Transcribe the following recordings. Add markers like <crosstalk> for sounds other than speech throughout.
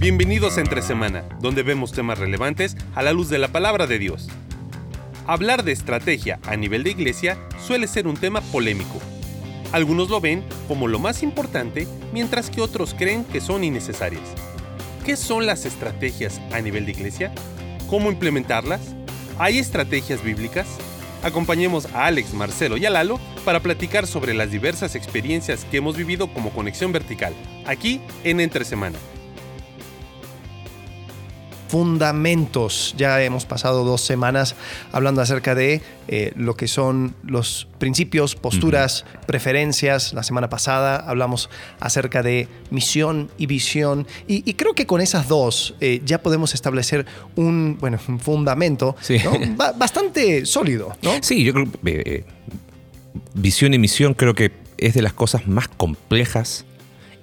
Bienvenidos a Entre Semana, donde vemos temas relevantes a la luz de la palabra de Dios. Hablar de estrategia a nivel de iglesia suele ser un tema polémico. Algunos lo ven como lo más importante, mientras que otros creen que son innecesarias. ¿Qué son las estrategias a nivel de iglesia? ¿Cómo implementarlas? ¿Hay estrategias bíblicas? Acompañemos a Alex, Marcelo y a Lalo para platicar sobre las diversas experiencias que hemos vivido como Conexión Vertical, aquí en Entre Semana fundamentos. Ya hemos pasado dos semanas hablando acerca de eh, lo que son los principios, posturas, preferencias. La semana pasada hablamos acerca de misión y visión. Y, creo que con esas dos eh, ya podemos establecer un, bueno, un fundamento bastante sólido. ¿no? Sí, yo creo que eh, visión y misión creo que es de las cosas más complejas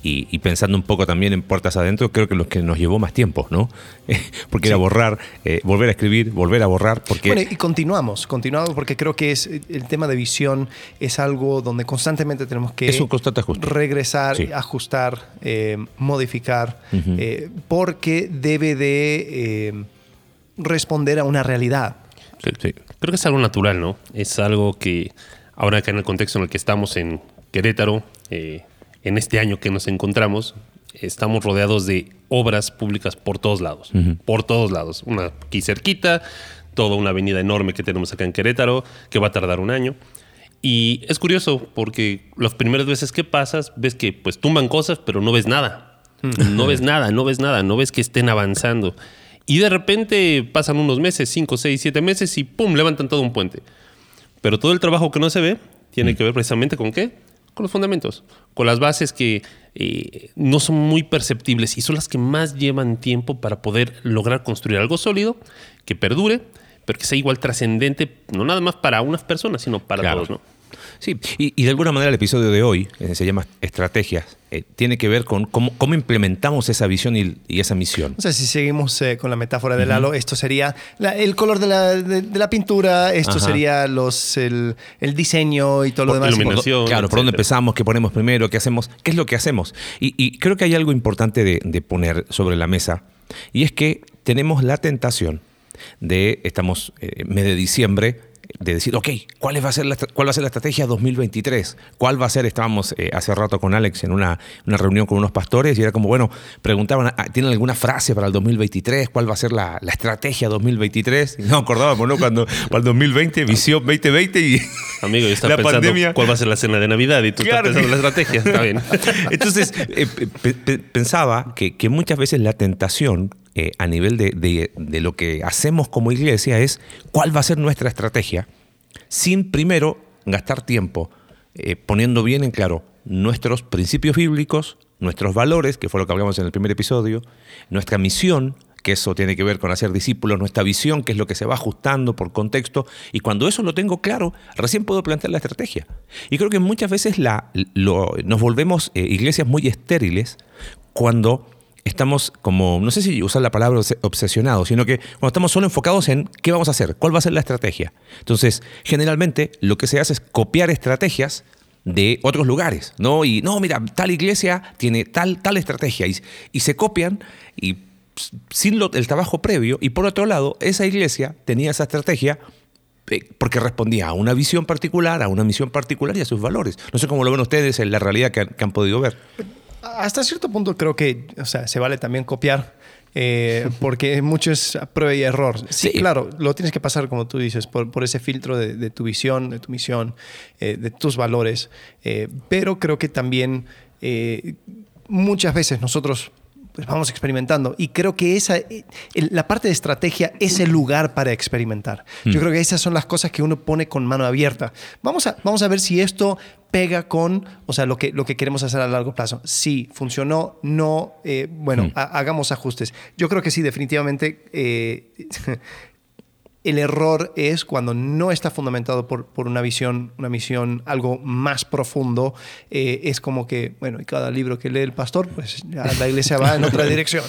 y, pensando un poco también en puertas adentro, creo que lo que nos llevó más tiempo, ¿no? <laughs> porque era borrar, eh, volver a escribir, volver a borrar. Porque... Bueno, y continuamos, continuamos porque creo que es el tema de visión es algo donde constantemente tenemos que es un constante ajuste. regresar, ajustar, eh, modificar, eh, porque debe de responder a una realidad. Creo que es algo natural, ¿no? Es algo que ahora acá en el contexto en el que estamos en Querétaro, en este año que nos encontramos, estamos rodeados de obras públicas por todos lados, por todos lados. Una aquí cerquita, toda una avenida enorme que tenemos acá en Querétaro, que va a tardar un año. Y es curioso porque las primeras veces que pasas, ves que pues tumban cosas, pero no ves nada. No ves nada, no ves nada, no ves que estén avanzando. Y de repente pasan unos meses, cinco, seis, siete meses, y ¡pum! levantan todo un puente. Pero todo el trabajo que no se ve tiene que ver precisamente con qué? Con los fundamentos, con las bases que eh, no son muy perceptibles y son las que más llevan tiempo para poder lograr construir algo sólido, que perdure, pero que sea igual trascendente, no nada más para unas personas, sino para todos, ¿no? Sí, y, de alguna manera el episodio de hoy, que se llama Estrategias, eh, tiene que ver con cómo, implementamos esa visión y, esa misión. O sea, si seguimos eh, con la metáfora del halo, esto sería el color de la, de, la pintura, esto sería los, el, diseño y todo lo demás. Iluminación. Claro, por dónde empezamos, qué ponemos primero, qué hacemos, qué es lo que hacemos. Y, creo que hay algo importante de poner sobre la mesa, y es que tenemos la tentación de, estamos eh, mes de diciembre, de decir, ok, ¿cuál va, a ser la, ¿cuál va a ser la estrategia 2023? ¿Cuál va a ser? Estábamos eh, hace rato con Alex en una, una, reunión con unos pastores y era como, bueno, preguntaban, ah, ¿tienen alguna frase para el 2023? ¿Cuál va a ser la, la estrategia 2023? Y no acordábamos, ¿no? Cuando para el 2020, visión 2020 y <laughs> Amigo, yo estaba pensando pandemia. cuál va a ser la cena de Navidad y tú estás pensando en la estrategia, está bien. <laughs> Entonces, eh, pensaba que, que muchas veces la tentación eh, a nivel de, lo que hacemos como iglesia es cuál va a ser nuestra estrategia, sin primero gastar tiempo eh, poniendo bien en claro nuestros principios bíblicos, nuestros valores, que fue lo que hablamos en el primer episodio, nuestra misión, que eso tiene que ver con hacer discípulos, nuestra visión, que es lo que se va ajustando por contexto, y cuando eso lo tengo claro, recién puedo plantear la estrategia. Y creo que muchas veces la, nos volvemos eh, iglesias muy estériles cuando estamos como, no sé si usar la palabra obsesionados, sino que cuando estamos solo enfocados en qué vamos a hacer, cuál va a ser la estrategia. Entonces, generalmente lo que se hace es copiar estrategias de otros lugares, ¿no? Y no, mira, tal iglesia tiene tal, tal estrategia y, se copian y sin el trabajo previo y por otro lado, esa iglesia tenía esa estrategia eh, porque respondía a una visión particular, a una misión particular y a sus valores. No sé cómo lo ven ustedes en la realidad que han podido ver hasta cierto punto creo que o sea, se vale también copiar. Eh, <laughs> porque mucho es prueba y error. Sí, claro, lo tienes que pasar, como tú dices, por, por ese filtro de, tu visión, de tu misión, eh, de tus valores. Eh, pero creo que también muchas veces nosotros pues vamos experimentando. Y creo que esa, la parte de estrategia es el lugar para experimentar. Yo mm. creo que esas son las cosas que uno pone con mano abierta. Vamos a, vamos a ver si esto pega con, o sea, lo que, lo que queremos hacer a largo plazo. Si funcionó, no, eh, bueno, mm. hagamos ajustes. Yo creo que sí, definitivamente. Eh, <laughs> el error es cuando no está fundamentado por, por, una visión, una misión, algo más profundo. Eh, es como que, bueno, y cada libro que lee el pastor, pues ya la iglesia va en <laughs> otra dirección.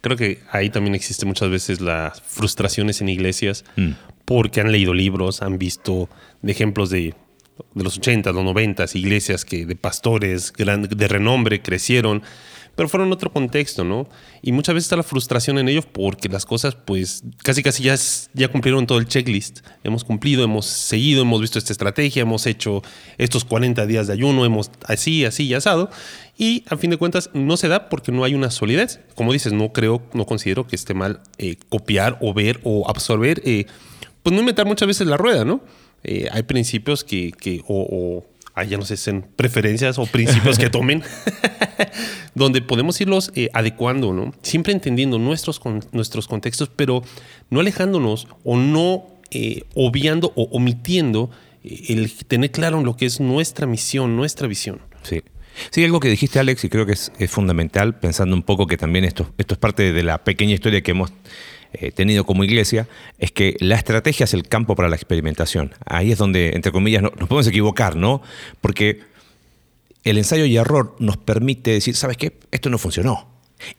Creo que ahí también existe muchas veces las frustraciones en iglesias mm. porque han leído libros, han visto ejemplos de de los 80, los 90, iglesias que de pastores de renombre crecieron, pero fueron otro contexto, ¿no? Y muchas veces está la frustración en ellos porque las cosas, pues, casi casi ya, ya cumplieron todo el checklist. Hemos cumplido, hemos seguido, hemos visto esta estrategia, hemos hecho estos 40 días de ayuno, hemos así, así y asado. Y a fin de cuentas no se da porque no hay una solidez. Como dices, no creo, no considero que esté mal eh, copiar o ver o absorber, eh, pues no inventar muchas veces la rueda, ¿no? Eh, hay principios que, que o, ya no sé, son preferencias o principios que tomen, <laughs> donde podemos irlos adecuando, ¿no? Siempre entendiendo nuestros, nuestros contextos, pero no alejándonos o no obviando o omitiendo el tener claro lo que es nuestra misión, nuestra visión. Sí. Sí, algo que dijiste, Alex, y creo que es, fundamental, pensando un poco que también esto, esto es parte de la pequeña historia que hemos eh, tenido como iglesia, es que la estrategia es el campo para la experimentación. Ahí es donde, entre comillas, nos podemos equivocar, ¿no? Porque el ensayo y error nos permite decir, ¿sabes qué? Esto no funcionó.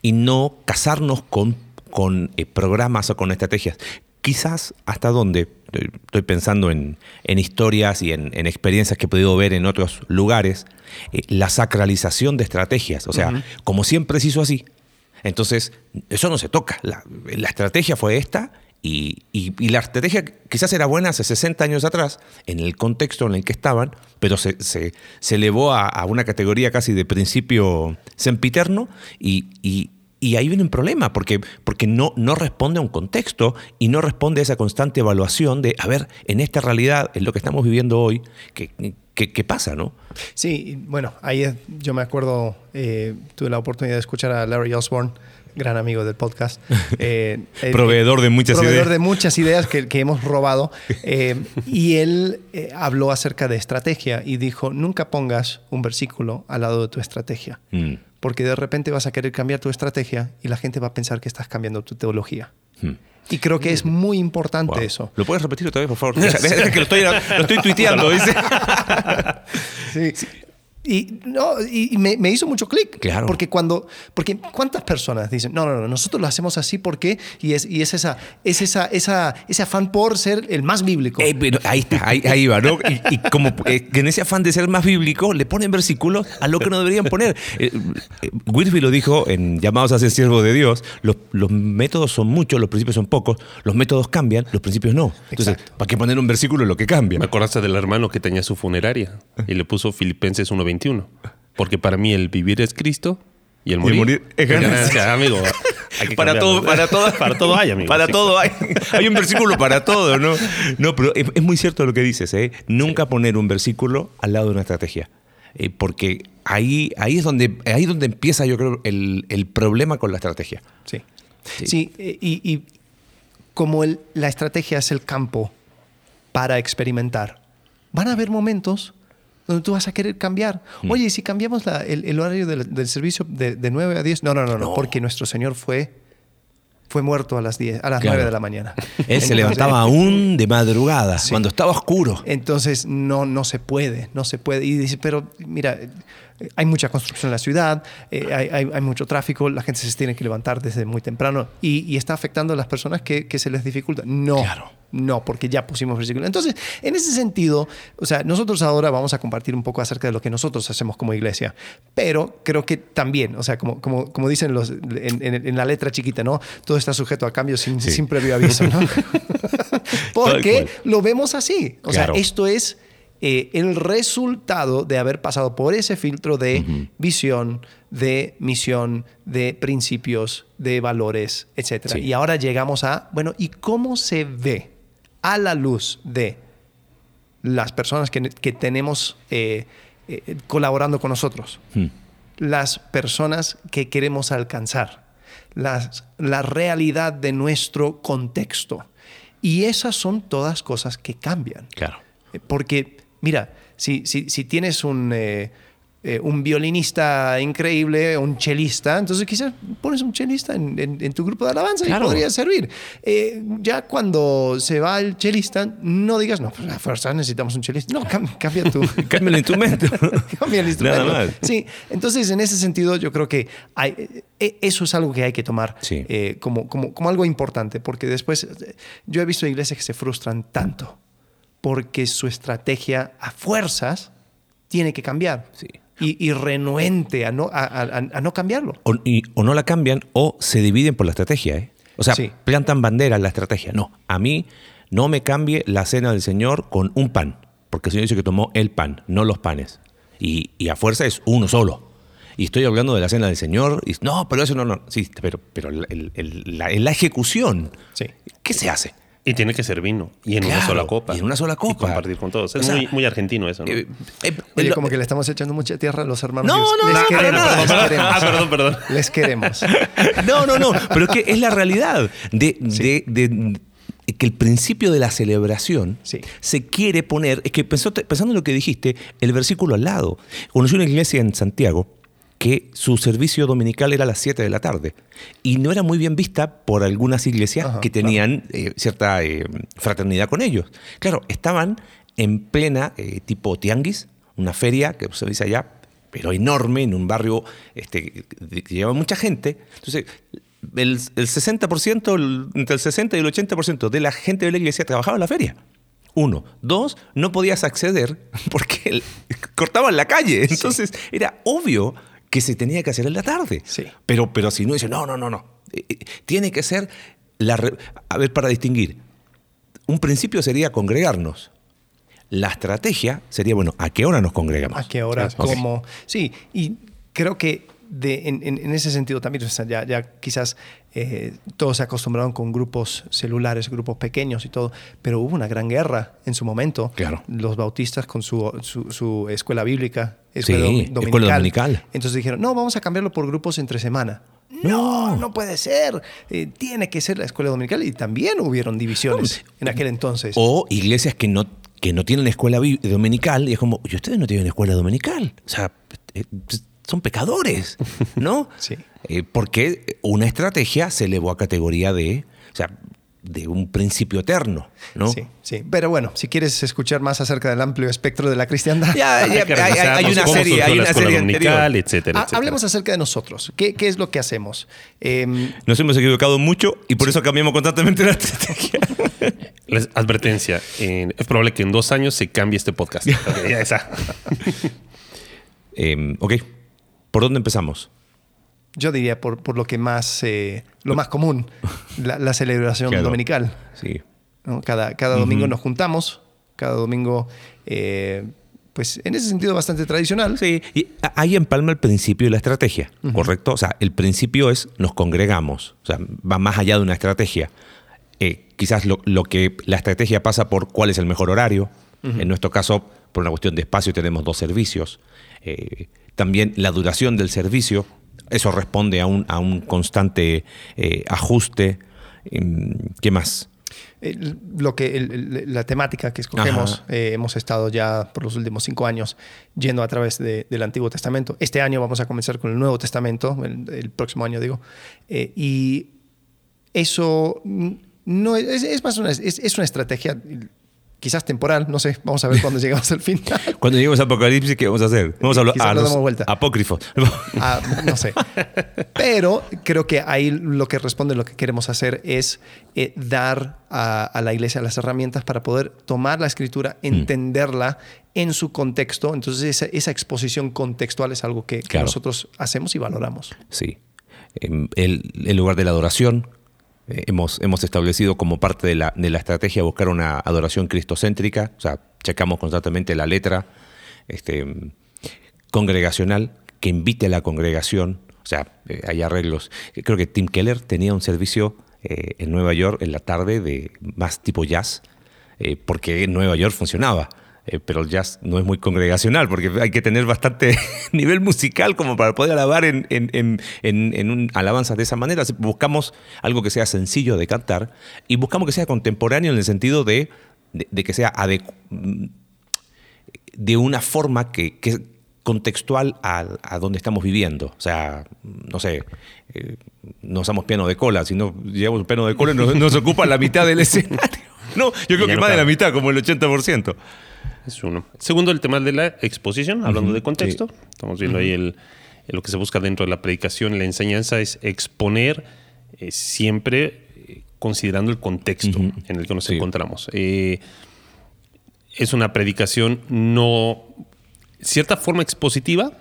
Y no casarnos con, con eh, programas o con estrategias. Quizás hasta donde estoy pensando en, historias y en, experiencias que he podido ver en otros lugares, eh, la sacralización de estrategias. O sea, como siempre se hizo así. Entonces, eso no se toca. La, estrategia fue esta y, la estrategia quizás era buena hace 60 años atrás, en el contexto en el que estaban, pero se, se, elevó a, una categoría casi de principio sempiterno y y ahí viene un problema, porque, porque no, no responde a un contexto y no responde a esa constante evaluación de, a ver, en esta realidad, en lo que estamos viviendo hoy, ¿qué, qué, pasa, no? Sí, bueno, ahí yo me acuerdo, eh, tuve la oportunidad de escuchar a Larry Osborne, gran amigo del podcast. <laughs> Eh, proveedor de muchas ideas. Proveedor de muchas ideas que, que hemos robado. <laughs> Eh, y él habló acerca de estrategia y dijo, nunca pongas un versículo al lado de tu estrategia. Mm porque de repente vas a querer cambiar tu estrategia y la gente va a pensar que estás cambiando tu teología. Hmm. Y creo que es muy importante eso. ¿Lo puedes repetir otra vez, por favor? <laughs> que lo estoy, lo estoy tuiteando, <laughs> dice. sí. Y, no, y me, hizo mucho clic. Claro. Porque cuando, porque ¿cuántas personas dicen, no, no, no, nosotros lo hacemos así porque, y es, y es, esa, es esa, esa, ese afán por ser el más bíblico. Eh, ahí está, ahí, va, ¿no? Y, como eh, en ese afán de ser más bíblico, le ponen versículos a lo que no deberían poner. Eh, eh lo dijo en Llamados a ser siervo de Dios, los, los, métodos son muchos, los principios son pocos, los métodos cambian, los principios no. Entonces, ¿para qué poner un versículo en lo que cambia? Me acordaste del hermano que tenía su funeraria y le puso Filipenses 1.20 porque para mí el vivir es Cristo y el morir, es ganancia. amigo. <laughs> para todo, para todo, <laughs> para todo hay, amigo. Para todo hay. Hay un versículo para todo, ¿no? No, pero es, muy cierto lo que dices, ¿eh? Nunca poner un versículo al lado de una estrategia. Eh, porque ahí, ahí, es donde, ahí es donde empieza, yo creo, el, el problema con la estrategia. Sí. Sí, y, y, como el, la estrategia es el campo para experimentar, van a haber momentos donde tú vas a querer cambiar. Mm. Oye, si cambiamos el, horario del, servicio de, de, 9 a 10? No, no, no, no, porque nuestro Señor fue, fue muerto a las, 10, a las 9 de la mañana. <laughs> Él se levantaba aún de madrugada, cuando estaba oscuro. Entonces, no, no se puede, no se puede. Y dice, pero mira, hay mucha construcción en la ciudad, eh, hay, hay, mucho tráfico, la gente se tiene que levantar desde muy temprano y, y está afectando a las personas que, que se les dificulta. No. Claro no, porque ya pusimos versículos. Entonces, en ese sentido, o sea, nosotros ahora vamos a compartir un poco acerca de lo que nosotros hacemos como iglesia, pero creo que también, o sea, como, como, como dicen los, en, la letra chiquita, ¿no? Todo está sujeto a cambio sin, previo aviso, ¿no? <laughs> porque lo vemos así. O sea, esto es eh, el resultado de haber pasado por ese filtro de visión, de misión, de principios, de valores, etc. Y ahora llegamos a, bueno, ¿y cómo se ve? a la luz de las personas que, tenemos eh, eh, colaborando con nosotros, hmm. las personas que queremos alcanzar, las, la realidad de nuestro contexto. Y esas son todas cosas que cambian. Claro. Porque, mira, si, si, si tienes un eh, un violinista increíble, un chelista, entonces quizás pones un chelista en, tu grupo de alabanza y podría servir. Eh, ya cuando se va el chelista, no digas, no, pues a fuerza necesitamos un chelista. No, cambia, tu... <laughs> cambia el instrumento. <laughs> cambia el instrumento. Sí, entonces en ese sentido yo creo que hay, e, eso es algo que hay que tomar eh, como, como, como algo importante, porque después yo he visto iglesias que se frustran tanto porque su estrategia a fuerzas tiene que cambiar. Sí. y, renuente a no, a, no cambiarlo. O, o, no la cambian o se dividen por la estrategia. ¿eh? O sea, plantan bandera en la estrategia. No, a mí no me cambie la cena del Señor con un pan, porque el Señor dice que tomó el pan, no los panes. Y, y a fuerza es uno solo y estoy hablando de la cena del Señor. Y, no, pero eso no, no. Sí, pero, pero el, la, la, ejecución, sí. ¿qué se hace? Y tiene que ser vino. Y en una sola copa. Y en una sola copa. Y compartir con todos. Es muy, muy, argentino eso, ¿no? Eh, eh, Oye, como que le estamos echando mucha tierra a los hermanos. No, no, les no, queremos, no, les queremos. Ah, perdón, perdón. Les queremos. <laughs> No, no, no. Pero es que es la realidad de, de, de que el principio de la celebración se quiere poner, es que pensando en lo que dijiste, el versículo al lado. Conocí una iglesia en Santiago que su servicio dominical era a las 7 de la tarde y no era muy bien vista por algunas iglesias que tenían eh, cierta eh, fraternidad con ellos. Claro, estaban en plena eh, tipo tianguis, una feria que se dice allá, pero enorme, en un barrio este, que lleva mucha gente. Entonces, el, 60%, entre el 60 y el 80% de la gente de la iglesia trabajaba en la feria. Uno. Dos, no podías acceder <laughs> porque cortaban la calle. Entonces era obvio que se tenía que hacer en la tarde. Sí. Pero, pero si no, dice, no, no, no, no. Eh, eh, tiene que ser, la a ver, para distinguir, un principio sería congregarnos. La estrategia sería, bueno, ¿a qué hora nos congregamos? ¿A qué hora? ¿Cómo? Sí, y creo que de, en, ese sentido también, ya, ya quizás eh, todos se acostumbraron con grupos celulares, grupos pequeños y todo, pero hubo una gran guerra en su momento. Claro. Los bautistas con su, su, escuela bíblica, escuela, dominical. Entonces dijeron, no, vamos a cambiarlo por grupos entre semana. No, no puede ser. Eh, tiene que ser la escuela dominical. Y también hubieron divisiones en aquel entonces. O iglesias que no, que no tienen escuela dominical. Y es como, ¿y ustedes no tienen escuela dominical? O sea, eh, son pecadores, ¿no? <laughs> sí. Eh, porque una estrategia se elevó a categoría de, o sea, de un principio eterno, ¿no? Sí, sí. Pero bueno, si quieres escuchar más acerca del amplio espectro de la cristiandad, ya, ya, hay, una serie, hay una serie etcétera, etcétera, Hablemos acerca de nosotros. ¿Qué, qué es lo que hacemos? Eh, Nos hemos equivocado mucho y por eso cambiamos constantemente la estrategia. <laughs> Les, advertencia, es probable que en dos años se cambie este podcast. okay, ya esa. <laughs> eh, ok. ¿Por dónde empezamos? Yo diría por, por lo que más, eh, lo más común, <laughs> la, celebración dominical. Sí. Cada, cada domingo nos juntamos, cada domingo, eh, pues en ese sentido bastante tradicional. Sí, y ahí empalma el principio y la estrategia, ¿correcto? O sea, el principio es nos congregamos, o sea, va más allá de una estrategia. Eh, quizás lo, lo, que la estrategia pasa por cuál es el mejor horario. En nuestro caso, por una cuestión de espacio, tenemos dos servicios. Eh, también la duración del servicio, eso responde a un, a un constante eh, ajuste. Em, ¿Qué más? lo que la temática que escogemos eh, hemos estado ya por los últimos cinco años yendo a través del Antiguo Testamento este año vamos a comenzar con el Nuevo Testamento el, próximo año digo eh, y eso no es, es más una, es, es, una estrategia quizás temporal, no sé, vamos a ver cuando <laughs> llegamos al fin. cuando lleguemos a Apocalipsis, ¿qué vamos a hacer? Vamos a hablar a los vuelta. apócrifos. Ah, no sé. Pero creo que ahí lo que responde, lo que queremos hacer es eh, dar a, la iglesia las herramientas para poder tomar la escritura, mm. entenderla en su contexto. Entonces esa, exposición contextual es algo que, nosotros hacemos y valoramos. Sí. Em, el, el lugar de la adoración, eh, hemos, hemos establecido como parte de la, de la estrategia buscar una adoración cristocéntrica, o sea, checamos constantemente la letra este, congregacional que invite a la congregación, o sea, eh, hay arreglos. Creo que Tim Keller tenía un servicio eh, en Nueva York en la tarde de más tipo jazz, porque en Nueva York funcionaba. Eh, pero el jazz no es muy congregacional porque hay que tener bastante <laughs> nivel musical como para poder alabar en, en, en, un alabanzas de esa manera. Buscamos algo que sea sencillo de cantar y buscamos que sea contemporáneo en el sentido de, de, que sea de una forma que, que contextual a, a, donde estamos viviendo. O sea, no sé, eh, no usamos piano de cola, si no llevamos un piano de cola nos, nos ocupa la mitad del <laughs> escenario. No, yo creo que más de la mitad, como el 80%. Es uno. Segundo, el tema de la exposición, hablando de contexto. Estamos viendo ahí el, lo que se busca dentro de la predicación la enseñanza es exponer eh, siempre eh, considerando el contexto en el que nos encontramos. Eh, es una predicación no cierta forma expositiva,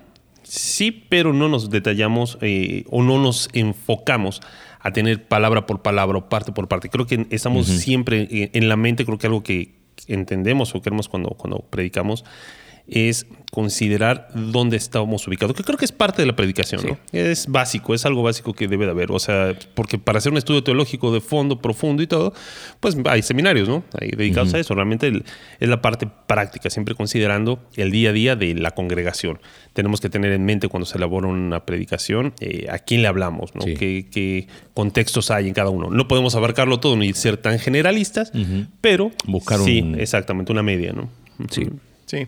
Sí, pero no nos detallamos o no nos enfocamos a tener palabra por palabra o parte por parte. Creo que estamos siempre en, en la mente, creo que algo que entendemos o queremos cuando, cuando predicamos es considerar dónde estamos ubicados, que creo que es parte de la predicación, ¿no? Es básico, es algo básico que debe de haber, o sea, porque para hacer un estudio teológico de fondo, profundo y todo, pues hay seminarios, ¿no? Hay dedicados a eso, realmente es la parte práctica, siempre considerando el día a día de la congregación. Tenemos que tener en mente cuando se elabora una predicación, eh, a quién le hablamos, ¿no? ¿Qué, contextos hay en cada uno. No podemos abarcarlo todo ni ser tan generalistas, pero buscar sí, exactamente, una media, ¿no? Sí. Sí.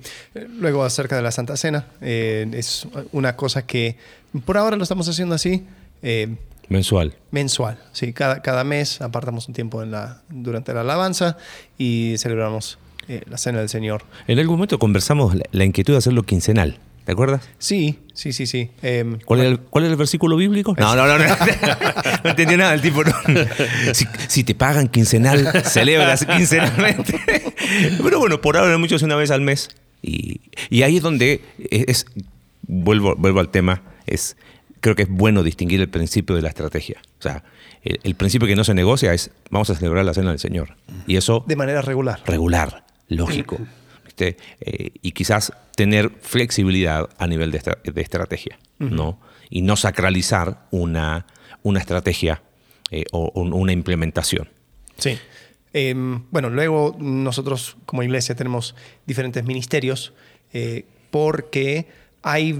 Luego acerca de la Santa Cena, eh, es una cosa que por ahora lo estamos haciendo así. Eh, mensual. Mensual, sí. Cada, cada mes apartamos un tiempo en la, durante la alabanza y celebramos eh, la Cena del Señor. En algún momento conversamos la, inquietud de hacerlo quincenal. ¿Te acuerdas? Sí, sí, sí, sí. Em, ¿Cuál, era el, ¿Cuál, el, versículo bíblico? No, no, no, no, <laughs> no entendía nada el tipo. Si, si, te pagan quincenal, <laughs> celebras quincenalmente. Pero bueno, por ahora muchos una vez al mes. Y, y ahí es donde es, vuelvo, vuelvo al tema, es, creo que es bueno distinguir el principio de la estrategia. O sea, el, principio que no se negocia es vamos a celebrar la cena del Señor. Y eso... De manera regular. Regular, lógico. Eh, y quizás tener flexibilidad a nivel de, de estrategia, ¿no? Y no sacralizar una, una estrategia eh, o una implementación. Sí. Em, bueno, luego nosotros como iglesia tenemos diferentes ministerios eh, porque hay,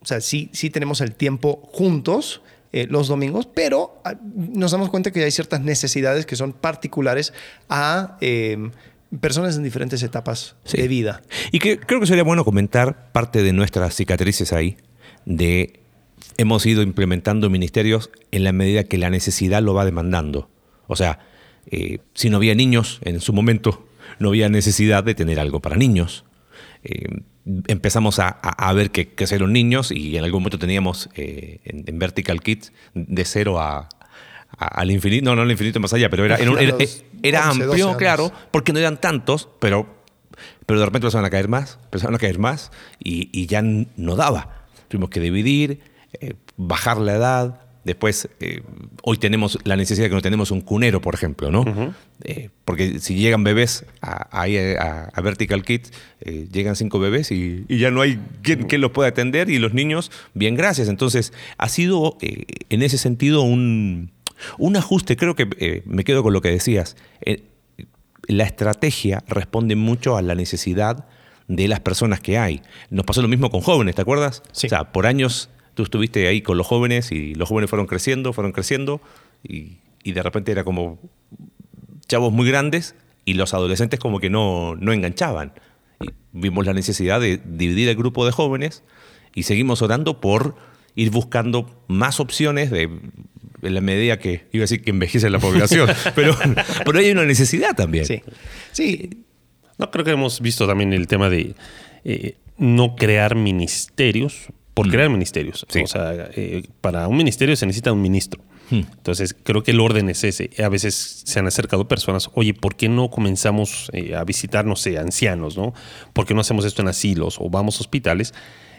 o sea, sí, sí tenemos el tiempo juntos. Eh, los domingos, pero ah, nos damos cuenta que hay ciertas necesidades que son particulares a em, personas en diferentes etapas de vida. Y que creo que sería bueno comentar parte de nuestras cicatrices ahí, de hemos ido implementando ministerios en la medida que la necesidad lo va demandando. O sea, eh, si no había niños en su momento, no había necesidad de tener algo para niños. Eh, empezamos a, ver que, que eran niños y en algún momento teníamos eh, en, Vertical Kids de cero a, al infinito, no, no al infinito más allá, pero era, era, amplio, claro, porque no eran tantos, pero, pero de repente empezaron a caer más, empezaron a caer más y, y ya no daba. Tuvimos que dividir, bajar la edad, Después, eh, hoy tenemos la necesidad de que no tenemos un cunero, por ejemplo, ¿no? Eh, porque si llegan bebés ahí a, Vertical Kids, eh, llegan cinco bebés y, ya no hay quien, los pueda atender y los niños, bien, gracias. Entonces, ha sido en ese sentido un, un ajuste. Creo que me quedo con lo que decías. la estrategia responde mucho a la necesidad de las personas que hay. Nos pasó lo mismo con jóvenes, ¿te acuerdas? Sí. O sea, por años tú estuviste ahí con los jóvenes y los jóvenes fueron creciendo, fueron creciendo y, de repente era como chavos muy grandes y los adolescentes como que no, no enganchaban. Y vimos la necesidad de dividir el grupo de jóvenes y seguimos orando por ir buscando más opciones de en la medida que iba a decir que envejece la población, <laughs> pero, pero hay una necesidad también. Sí. sí. No, creo que hemos visto también el tema de eh, no crear ministerios por mm. crear ministerios. O sea, eh, para un ministerio se necesita un ministro. Hmm. Entonces, creo que el orden es ese. A veces se han acercado personas, oye, ¿por qué no comenzamos eh, a visitar, no sé, ancianos, ¿no? ¿Por qué no hacemos esto en asilos o vamos a hospitales?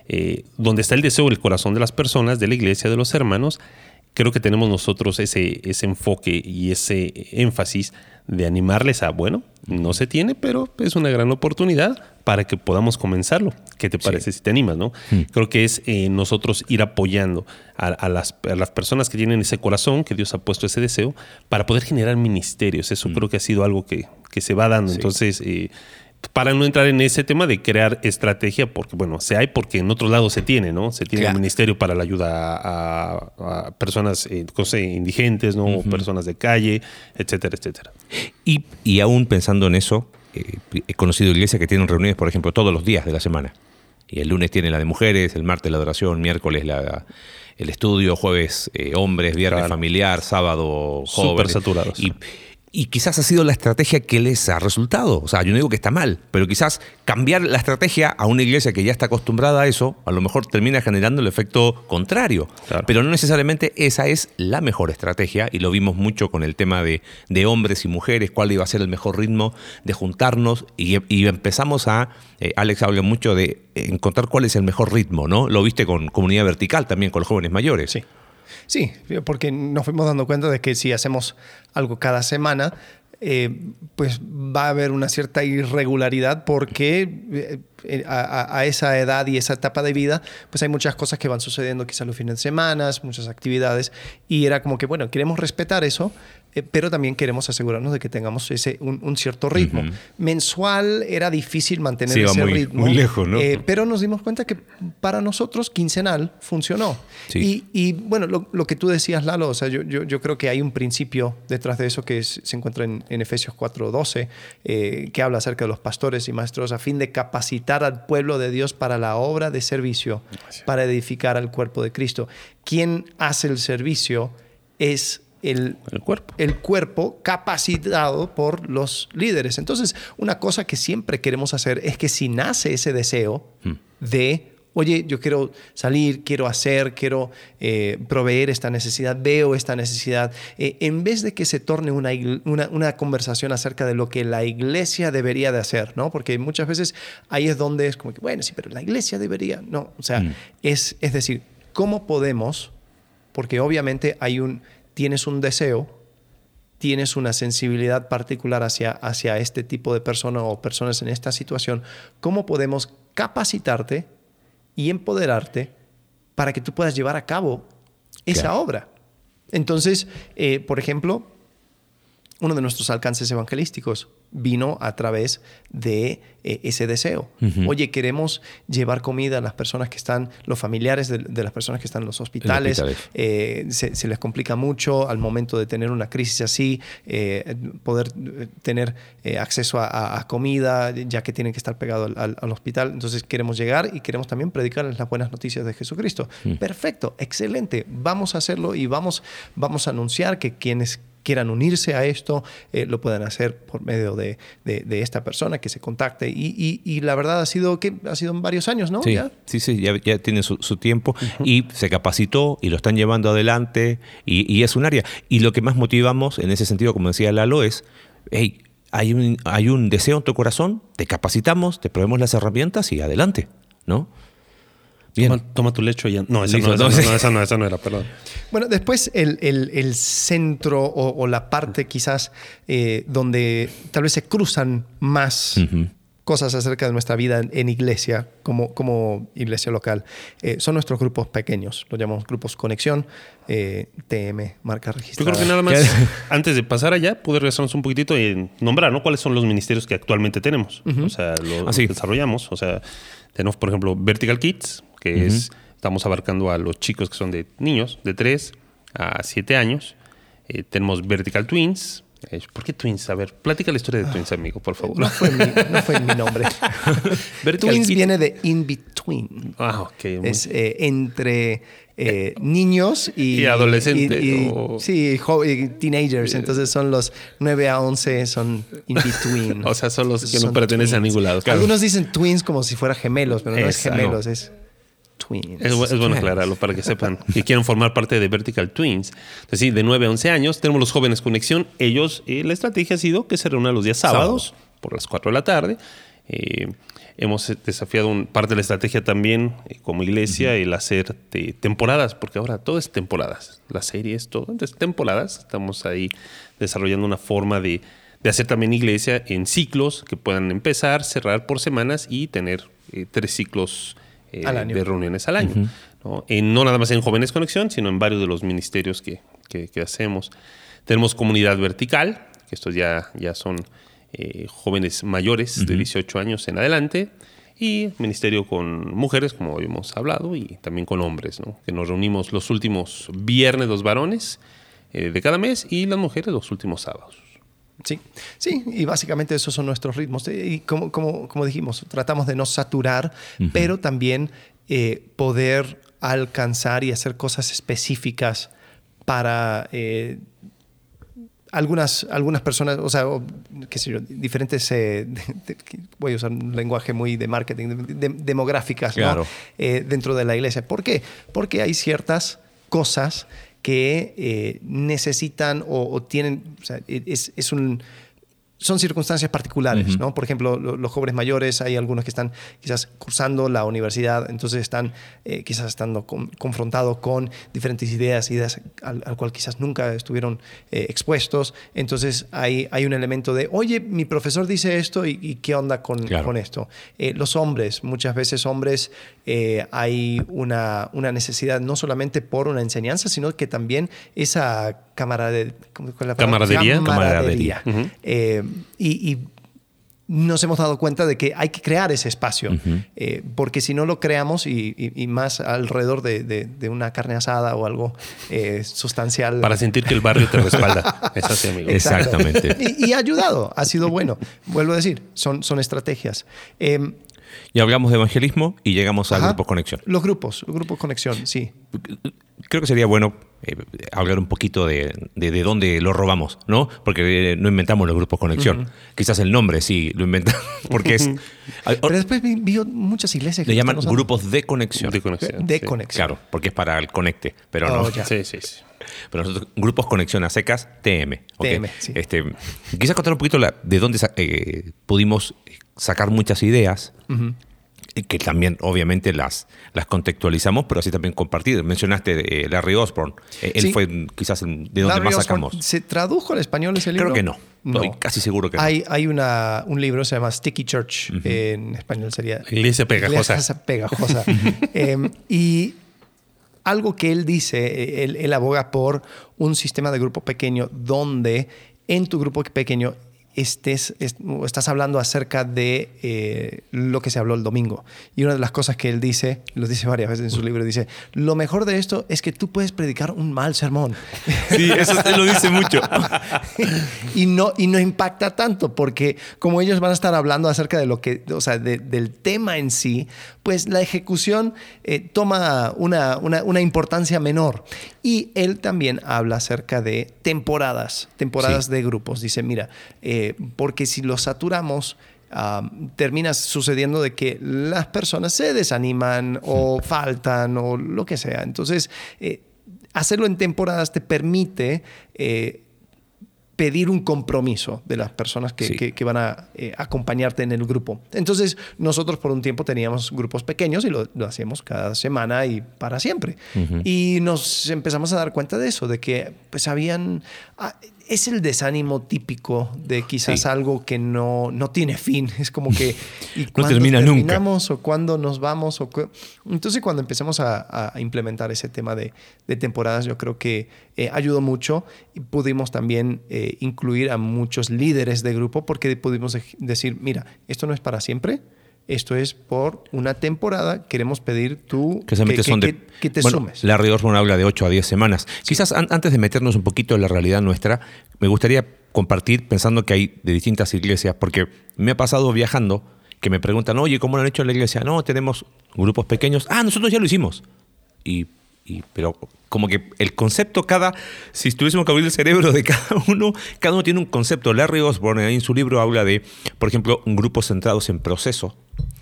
Eh, donde está el deseo, el corazón de las personas, de la iglesia, de los hermanos, creo que tenemos nosotros ese, ese enfoque y ese énfasis de animarles a, bueno, no se tiene, pero es una gran oportunidad para que podamos comenzarlo. ¿Qué te parece si te animas? ¿no? Hmm. Creo que es eh, nosotros ir apoyando a, las, las, personas que tienen ese corazón, que Dios ha puesto ese deseo, para poder generar ministerios. Eso hmm. creo que ha sido algo que, que se va dando. Entonces, eh, para no entrar en ese tema de crear estrategia, porque bueno, se hay porque en otros lados se tiene, ¿no? Se tiene el ministerio para la ayuda a, personas eh, indigentes, ¿no? Personas de calle, etcétera, etcétera. Y, y aún pensando en eso, eh, he conocido iglesias que tienen reuniones, por ejemplo, todos los días de la semana. Y el lunes tiene la de mujeres, el martes la adoración, miércoles la, el estudio, jueves eh, hombres, viernes familiar, sábado jóvenes. Súper saturados. Y, y quizás ha sido la estrategia que les ha resultado. O sea, yo no digo que está mal, pero quizás cambiar la estrategia a una iglesia que ya está acostumbrada a eso, a lo mejor termina generando el efecto contrario. Pero no necesariamente esa es la mejor estrategia, y lo vimos mucho con el tema de, hombres y mujeres, cuál iba a ser el mejor ritmo de juntarnos, y, empezamos a, eh, Alex habla mucho de encontrar cuál es el mejor ritmo, ¿no? Lo viste con comunidad vertical también, con los jóvenes mayores. Sí. Sí, porque nos fuimos dando cuenta de que si hacemos algo cada semana, eh, pues va a haber una cierta irregularidad porque eh, a, esa edad y esa etapa de vida, pues hay muchas cosas que van sucediendo quizás los fines de semana, muchas actividades, y era como que, bueno, queremos respetar eso, eh, pero también queremos asegurarnos de que tengamos ese, un, cierto ritmo. Mensual era difícil mantener ese ritmo. Muy lejos, ¿no? Eh, pero nos dimos cuenta que para nosotros quincenal funcionó. Y, bueno, lo, que tú decías, Lalo, o sea, yo, yo, creo que hay un principio detrás de eso que se encuentra en, Efesios 4.12, eh, que habla acerca de los pastores y maestros a fin de capacitar al pueblo de Dios para la obra de servicio, para edificar al cuerpo de Cristo. Quien hace el servicio es el, cuerpo. el cuerpo capacitado por los líderes. Entonces, una cosa que siempre queremos hacer es que si nace ese deseo hmm. de, oye, yo quiero salir, quiero hacer, quiero eh, proveer esta necesidad, veo esta necesidad, eh, en vez de que se torne una, una, conversación acerca de lo que la iglesia debería de hacer, ¿no? Porque muchas veces ahí es donde es como que, bueno, sí, pero la iglesia debería, no, o sea, hmm. es, es decir, ¿cómo podemos? Porque obviamente hay un tienes un deseo, tienes una sensibilidad particular hacia, hacia este tipo de persona o personas en esta situación, ¿cómo podemos capacitarte y empoderarte para que tú puedas llevar a cabo esa obra? Entonces, eh, por ejemplo, uno de nuestros alcances evangelísticos vino a través de eh, ese deseo. Oye, queremos llevar comida a las personas que están, los familiares de, las personas que están en los hospitales. Eh, se, les complica mucho al momento de tener una crisis así, eh, poder tener acceso a, comida, ya que tienen que estar pegados al, hospital. Entonces queremos llegar y queremos también predicarles las buenas noticias de Jesucristo. Perfecto, excelente. Vamos a hacerlo y vamos, vamos a anunciar que quienes quieran unirse a esto, eh, lo puedan hacer por medio de, de, esta persona que se contacte. Y, y, la verdad ha sido que ha sido en varios años, ¿no? Sí, sí, sí, ya, ya tiene su, tiempo y se capacitó y lo están llevando adelante y, y, es un área. Y lo que más motivamos en ese sentido, como decía Lalo, es, hey, hay un, hay un deseo en tu corazón, te capacitamos, te probemos las herramientas y adelante, ¿no? Toma, tu lecho y ya. No, esa, no, esa, no, esa, no, era, perdón. Bueno, después el, el, centro o, la parte quizás eh, donde tal vez se cruzan más cosas acerca de nuestra vida en, iglesia, como, como iglesia local, eh, son nuestros grupos pequeños. Los llamamos grupos conexión, eh, TM, marca registrada. Yo creo que nada más, <laughs> antes de pasar allá, pude regresarnos un poquitito y nombrar ¿no? cuáles son los ministerios que actualmente tenemos. O sea, los ah, desarrollamos. O sea, tenemos, por ejemplo, Vertical Kids, que es, estamos abarcando a los chicos que son de niños, de 3 a 7 años. Eh, tenemos Vertical Twins. Eh, ¿Por qué Twins? A ver, platica la historia de Twins, amigo, por favor. No fue mi, no fue mi nombre. <laughs> twins viene de in between. Ah, ok. Es eh, entre niños y, <laughs> y adolescentes. Sí, teenagers. Entonces son los 9 a 11, son in between. <laughs> o sea, son los que no pertenecen a ningún lado. Algunos dicen twins como si fuera gemelos, pero no es gemelos, es es, bueno <laughs> aclararlo para que sepan que quieren formar parte de Vertical Twins. Entonces, sí, de 9 a 11 años tenemos los jóvenes conexión. Ellos, eh, la estrategia ha sido que se reúnan los días sábados por las 4 de la tarde. Eh, hemos desafiado un, parte de la estrategia también eh, como iglesia, el hacer temporadas, porque ahora todo es temporadas. La serie es todo. Entonces, temporadas. Estamos ahí desarrollando una forma de, de hacer también iglesia en ciclos que puedan empezar, cerrar por semanas y tener tres ciclos eh, de reuniones al año. ¿no? no nada más en Jóvenes Conexión, sino en varios de los ministerios que, que, hacemos. Tenemos comunidad vertical, que estos ya, ya son eh, jóvenes mayores de 18 años en adelante, y ministerio con mujeres, como hemos hablado, y también con hombres, ¿no? que nos reunimos los últimos viernes los varones eh, de cada mes y las mujeres los últimos sábados. Sí, sí, y básicamente esos son nuestros ritmos. Y como, como, como dijimos, tratamos de no saturar, pero también eh, poder alcanzar y hacer cosas específicas para eh, algunas, algunas personas, o sea, qué sé yo, diferentes, eh, voy a usar un lenguaje muy de marketing, demográficas eh, dentro de la iglesia. ¿Por qué? Porque hay ciertas cosas que eh, necesitan o, tienen, o sea, es, es un son circunstancias particulares, ¿no? Por ejemplo, los jóvenes mayores, hay algunos que están quizás cursando la universidad, entonces están eh, quizás estando confrontados con diferentes ideas, ideas al, cual quizás nunca estuvieron eh, expuestos. Entonces hay, hay un elemento de, oye, mi profesor dice esto y, qué onda con, con esto. Eh, los hombres, muchas veces hombres, hay una, una necesidad no solamente por una enseñanza, sino que también esa camarade, la camaradería. camaradería. Eh, y, nos hemos dado cuenta de que hay que crear ese espacio, eh, porque si no lo creamos y, más alrededor de, una carne asada o algo eh, sustancial. Para sentir que el barrio te respalda. <laughs> Es así, amigo. Exactamente. Y, ha ayudado, ha sido bueno. Vuelvo a decir, son, son estrategias. Y hablamos de evangelismo y llegamos a grupos conexión. Los grupos, los grupos conexión, sí. Creo que sería bueno eh, hablar un poquito de, de, dónde lo robamos, ¿no? Porque eh, no inventamos los grupos conexión. Quizás el nombre sí lo inventamos, <laughs> porque es... Pero después vi muchas iglesias que... Le llaman grupos de conexión. De conexión. De conexión. Claro, porque es para el conecte, pero no. Oh, sí, sí, sí. Pero nosotros, grupos conexión a secas, TM. TM, sí. Este, quizás contar un poquito de dónde eh, pudimos sacar muchas ideas que también obviamente las, las contextualizamos, pero así también compartir. Mencionaste eh, Larry Osborne, eh, él fue quizás de donde más sacamos. ¿Se tradujo al español ese libro? Creo que no, estoy casi seguro que hay, no. Hay una, un libro, se llama Sticky Church, en español sería... Iglesia pegajosa. Iglesia pegajosa. <laughs> Em, y algo que él dice, él, él aboga por un sistema de grupo pequeño donde en tu grupo pequeño estés, estás hablando acerca de eh, lo que se habló el domingo. Y una de las cosas que él dice, lo dice varias veces en su libro, dice, lo mejor de esto es que tú puedes predicar un mal sermón. <laughs> Sí, eso usted lo dice mucho. <laughs> y, no, y no impacta tanto, porque como ellos van a estar hablando acerca de lo que, o sea, del tema en sí, pues la ejecución eh, toma una, una, importancia menor. Y él también habla acerca de temporadas, temporadas de grupos. Dice, mira, eh, porque si lo saturamos, ah, termina sucediendo de que las personas se desaniman o faltan o lo que sea. Entonces, eh, hacerlo en temporadas te permite eh, pedir un compromiso de las personas que, van a eh, acompañarte en el grupo. Entonces, nosotros por un tiempo teníamos grupos pequeños y lo, hacíamos cada semana y para siempre. Y nos empezamos a dar cuenta de eso, de que pues habían... Ah, es el desánimo típico de quizás algo que no, no tiene fin. <laughs> Es como que... ¿y no termina terminamos o cuándo nos vamos? O Entonces cuando empezamos a, implementar ese tema de, temporadas, yo creo que eh, ayudó mucho y pudimos también eh, incluir a muchos líderes de grupo porque pudimos decir, mira, esto no es para siempre esto es por una temporada, queremos pedir tú que, que, te sumes. Larry habla de 8 a 10 semanas. Quizás antes de meternos un poquito en la realidad nuestra, me gustaría compartir pensando que hay de distintas iglesias, porque me ha pasado viajando que me preguntan, oye, ¿cómo lo han hecho en la iglesia? No, tenemos grupos pequeños. Ah, nosotros ya lo hicimos. Y pero como que el concepto cada, si estuviésemos que abrir el cerebro de cada <laughs> uno, cada uno tiene un concepto. Larry Osborne en su libro habla de, por ejemplo, grupos centrados en proceso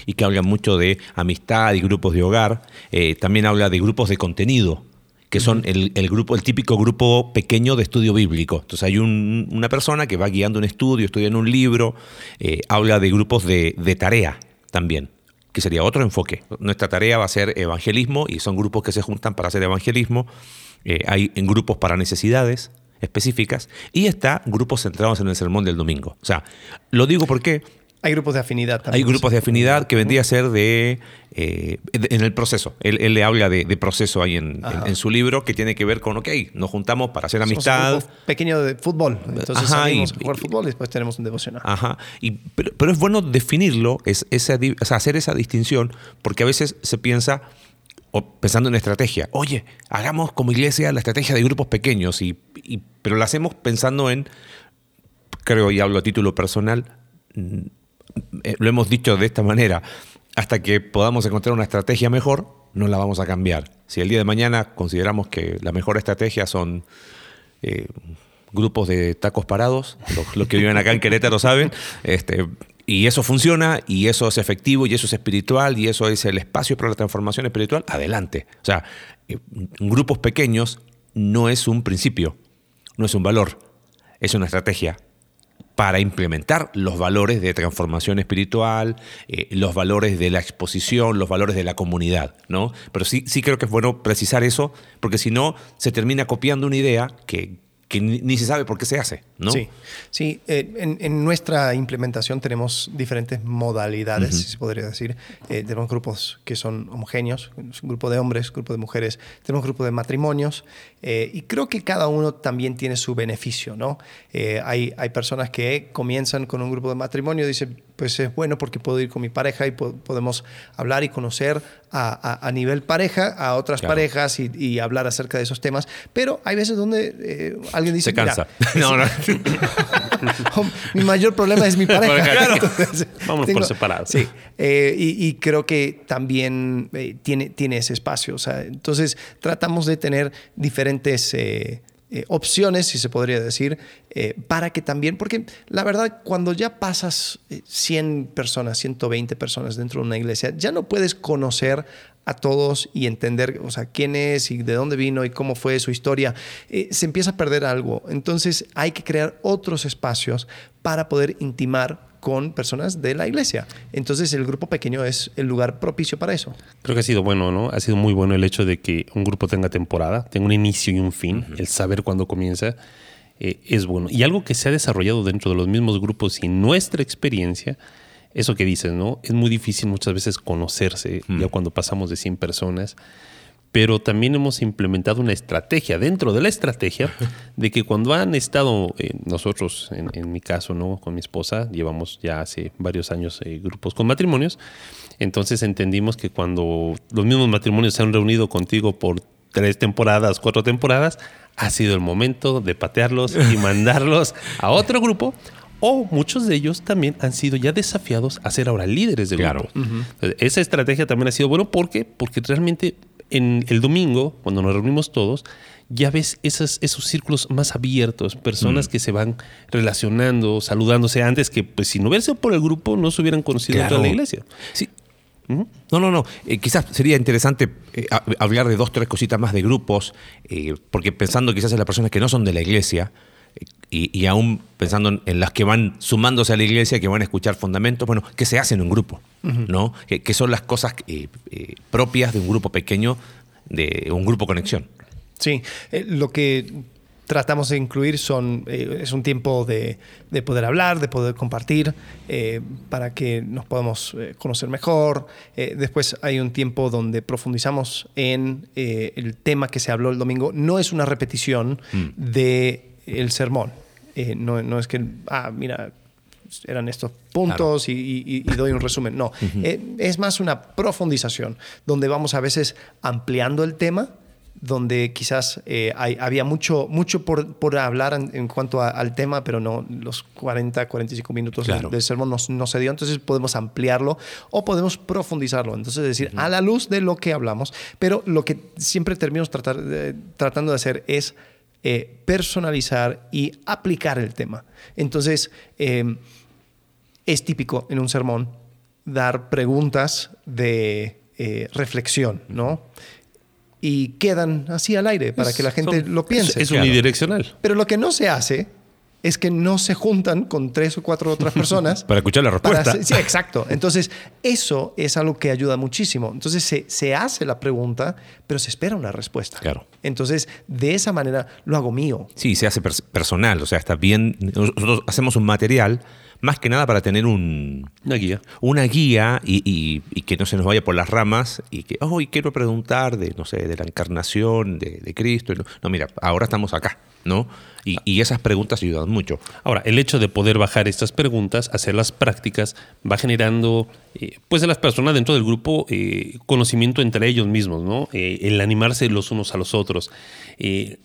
y que habla mucho de amistad y grupos de hogar. Eh, también habla de grupos de contenido, que son el, grupo, el típico grupo pequeño de estudio bíblico. Entonces hay una persona que va guiando un estudio, estudiando un libro, eh, habla de grupos de, de tarea también que sería otro enfoque. Nuestra tarea va a ser evangelismo y son grupos que se juntan para hacer evangelismo. Eh, hay en grupos para necesidades específicas y está grupos centrados en el sermón del domingo. O sea, lo digo porque hay grupos de afinidad también. Hay grupos de afinidad que vendría a ser de, eh, en el proceso. Él, le habla de, proceso ahí en, su libro que tiene que ver con, ok, nos juntamos para hacer amistad. pequeño de fútbol. Entonces salimos a jugar fútbol y después tenemos un devocional. Ajá. Y, pero, es bueno definirlo, es, hacer esa distinción, porque a veces se piensa, pensando en estrategia, oye, hagamos como iglesia la estrategia de grupos pequeños, y, pero la hacemos pensando en, creo y hablo a título personal, eh, lo hemos dicho de esta manera, hasta que podamos encontrar una estrategia mejor, no la vamos a cambiar. Si el día de mañana consideramos que la mejor estrategia son, eh, grupos de tacos parados, los, que viven acá en Querétaro saben, este, y eso funciona, y eso es efectivo, y eso es espiritual, y eso es el espacio para la transformación espiritual, adelante. O sea, eh, grupos pequeños no es un principio, no es un valor, es una estrategia para implementar los valores de transformación espiritual, eh, los valores de la exposición, los valores de la comunidad, ¿no? Pero sí, sí creo que es bueno precisar eso, porque si no, se termina copiando una idea que, que ni, se sabe por qué se hace, ¿no? Sí, sí eh, en, nuestra implementación tenemos diferentes modalidades, si se podría decir. Eh, tenemos grupos que son homogéneos, un grupo de hombres, grupo de mujeres, tenemos grupo de matrimonios, eh, y creo que cada uno también tiene su beneficio, ¿no? hay, hay personas que comienzan con un grupo de matrimonio y dicen, pues es bueno porque puedo ir con mi pareja y podemos hablar y conocer a, a, nivel pareja a otras parejas y, hablar acerca de esos temas. Pero hay veces donde eh, alguien dice... Se cansa. <laughs> no, no. <laughs> mi mayor problema es mi <laughs> pareja. Vamos por separado. Sí. Eh, y, creo que también eh, tiene, tiene ese espacio. O sea, entonces tratamos de tener diferentes... Eh, opciones, si se podría decir, eh, para que también, porque la verdad, cuando ya pasas 100 eh, personas, 120 personas dentro de una iglesia, ya no puedes conocer a todos y entender, o sea, quién es y de dónde vino y cómo fue su historia, se empieza a perder algo. Entonces hay que crear otros espacios para poder intimar con personas de la iglesia. Entonces el grupo pequeño es el lugar propicio para eso. Creo que ha sido bueno, ¿no? Ha sido muy bueno el hecho de que un grupo tenga temporada, tenga un inicio y un fin, el saber cuándo comienza. Eh, es bueno. Y algo que se ha desarrollado dentro de los mismos grupos y nuestra experiencia, eso que dices, ¿no? Es muy difícil muchas veces conocerse, ya cuando pasamos de 100 personas pero también hemos implementado una estrategia dentro de la estrategia de que cuando han estado eh, nosotros, en, mi caso, no con mi esposa, llevamos ya hace varios años eh, grupos con matrimonios, entonces entendimos que cuando los mismos matrimonios se han reunido contigo por tres temporadas, cuatro temporadas, ha sido el momento de patearlos y <laughs> mandarlos a otro grupo o muchos de ellos también han sido ya desafiados a ser ahora líderes de grupo. Esa estrategia también ha sido bueno porque porque realmente en el domingo, cuando nos reunimos todos, ya ves esos, esos círculos más abiertos, personas mm. que se van relacionando, saludándose antes que, pues, si no hubiera sido por el grupo, no se hubieran conocido dentro de la iglesia. Sí. No, no, no. Eh, quizás sería interesante eh, hablar de dos, tres cositas más de grupos, eh, porque pensando quizás en las personas que no son de la iglesia, y, aún pensando en las que van sumándose a la iglesia, que van a escuchar fundamentos, bueno, que se hacen en un grupo, ¿no? Que, son las cosas eh, eh, propias de un grupo pequeño, de un grupo conexión. Sí, eh, lo que tratamos de incluir son, es un tiempo de, poder hablar, de poder compartir, para que nos podamos conocer mejor. después hay un tiempo donde profundizamos en el tema que se habló el domingo. No es una repetición mm. de el sermón. Eh, no, no, es que, ah, mira, eran estos puntos y, doy un resumen. No, eh, es más una profundización, donde vamos a veces ampliando el tema, donde quizás eh, había mucho, mucho por, por hablar en, cuanto al tema, pero no los 40, 45 minutos del, sermón no, se dio, entonces podemos ampliarlo o podemos profundizarlo. Entonces, decir, a la luz de lo que hablamos, pero lo que siempre termino tratar, tratando de hacer es eh, personalizar y aplicar el tema. Entonces, em, es típico en un sermón dar preguntas de eh, reflexión, ¿no? Y quedan así al aire para que la gente lo piense. Es, unidireccional. Pero lo que no se hace es que no se juntan con tres o cuatro otras <laughs> personas. para escuchar la respuesta. sí, exacto. Entonces, eso es algo que ayuda muchísimo. Entonces, se, se, hace la pregunta, pero se espera una respuesta. Claro. Entonces, de esa manera lo hago mío. Sí, se hace personal. O sea, está bien. Nosotros hacemos un material más que nada para tener un, una guía. Una guía y, que no se nos vaya por las ramas y que, hoy quiero preguntar de, no sé, de la encarnación de, de Cristo. No, mira, ahora estamos acá. ¿no? Y, esas preguntas ayudan mucho. Ahora, el hecho de poder bajar estas preguntas, hacer las prácticas, va generando, eh, pues, en las personas dentro del grupo eh, conocimiento entre ellos mismos, ¿no? Eh, el animarse los unos a los otros.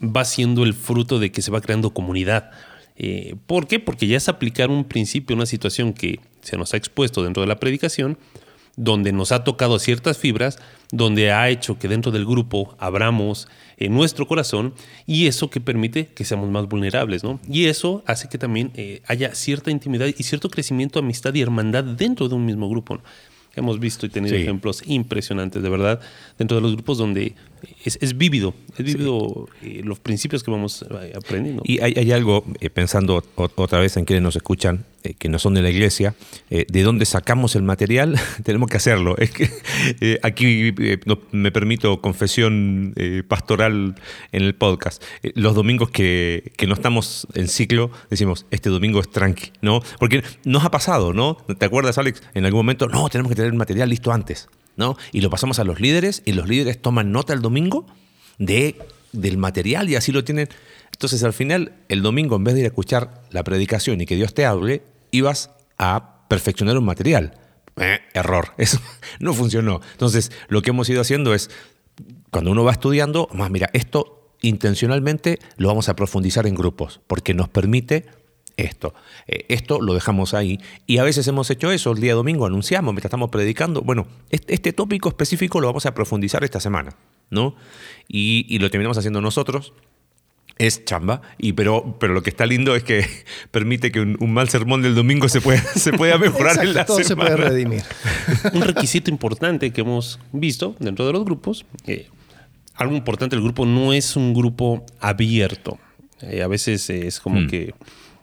va siendo el fruto de que se va creando comunidad. ¿Por qué? Porque ya es aplicar un principio, una situación que se nos ha expuesto dentro de la predicación, donde nos ha tocado ciertas fibras, donde ha hecho que dentro del grupo abramos en nuestro corazón y eso que permite que seamos más vulnerables, ¿no? Y eso hace que también eh, haya cierta intimidad y cierto crecimiento, amistad y hermandad dentro de un mismo grupo. Hemos visto y tenido ejemplos impresionantes, de verdad, dentro de los grupos donde es, vívido, es vívido eh, los principios que vamos eh, aprendiendo. Y hay, algo, eh, pensando otra vez en quienes nos escuchan, que no son de la iglesia, de dónde sacamos el material, <laughs> tenemos que hacerlo. Es que aquí me permito confesión pastoral en el podcast. los domingos que, que, no estamos en ciclo, decimos, este domingo es tranqui, ¿no? Porque nos ha pasado, ¿no? ¿Te acuerdas, Alex? En algún momento, no, tenemos que tener el material listo antes. Y lo pasamos a los líderes y los líderes toman nota el domingo de, del material y así lo tienen. Entonces al final, el domingo, en vez de ir a escuchar la predicación y que Dios te hable, ibas a perfeccionar un material. Eh, error, <laughs> eso no funcionó. Entonces lo que hemos ido haciendo es, cuando uno va estudiando, más mira, esto intencionalmente lo vamos a profundizar en grupos, porque nos permite esto. Eh, esto lo dejamos ahí. Y a veces hemos hecho eso, el día domingo anunciamos, mientras estamos predicando, bueno, este, tópico específico lo vamos a profundizar esta semana, ¿no? Y, lo terminamos haciendo nosotros. Es chamba, y pero, pero lo que está lindo es que <laughs> permite que un, mal sermón del domingo se pueda, <laughs> se pueda mejorar en la todo se puede redimir. <laughs> un requisito importante que hemos visto dentro de los grupos, eh, algo importante, el grupo no es un grupo abierto. Eh, a veces es como hmm. que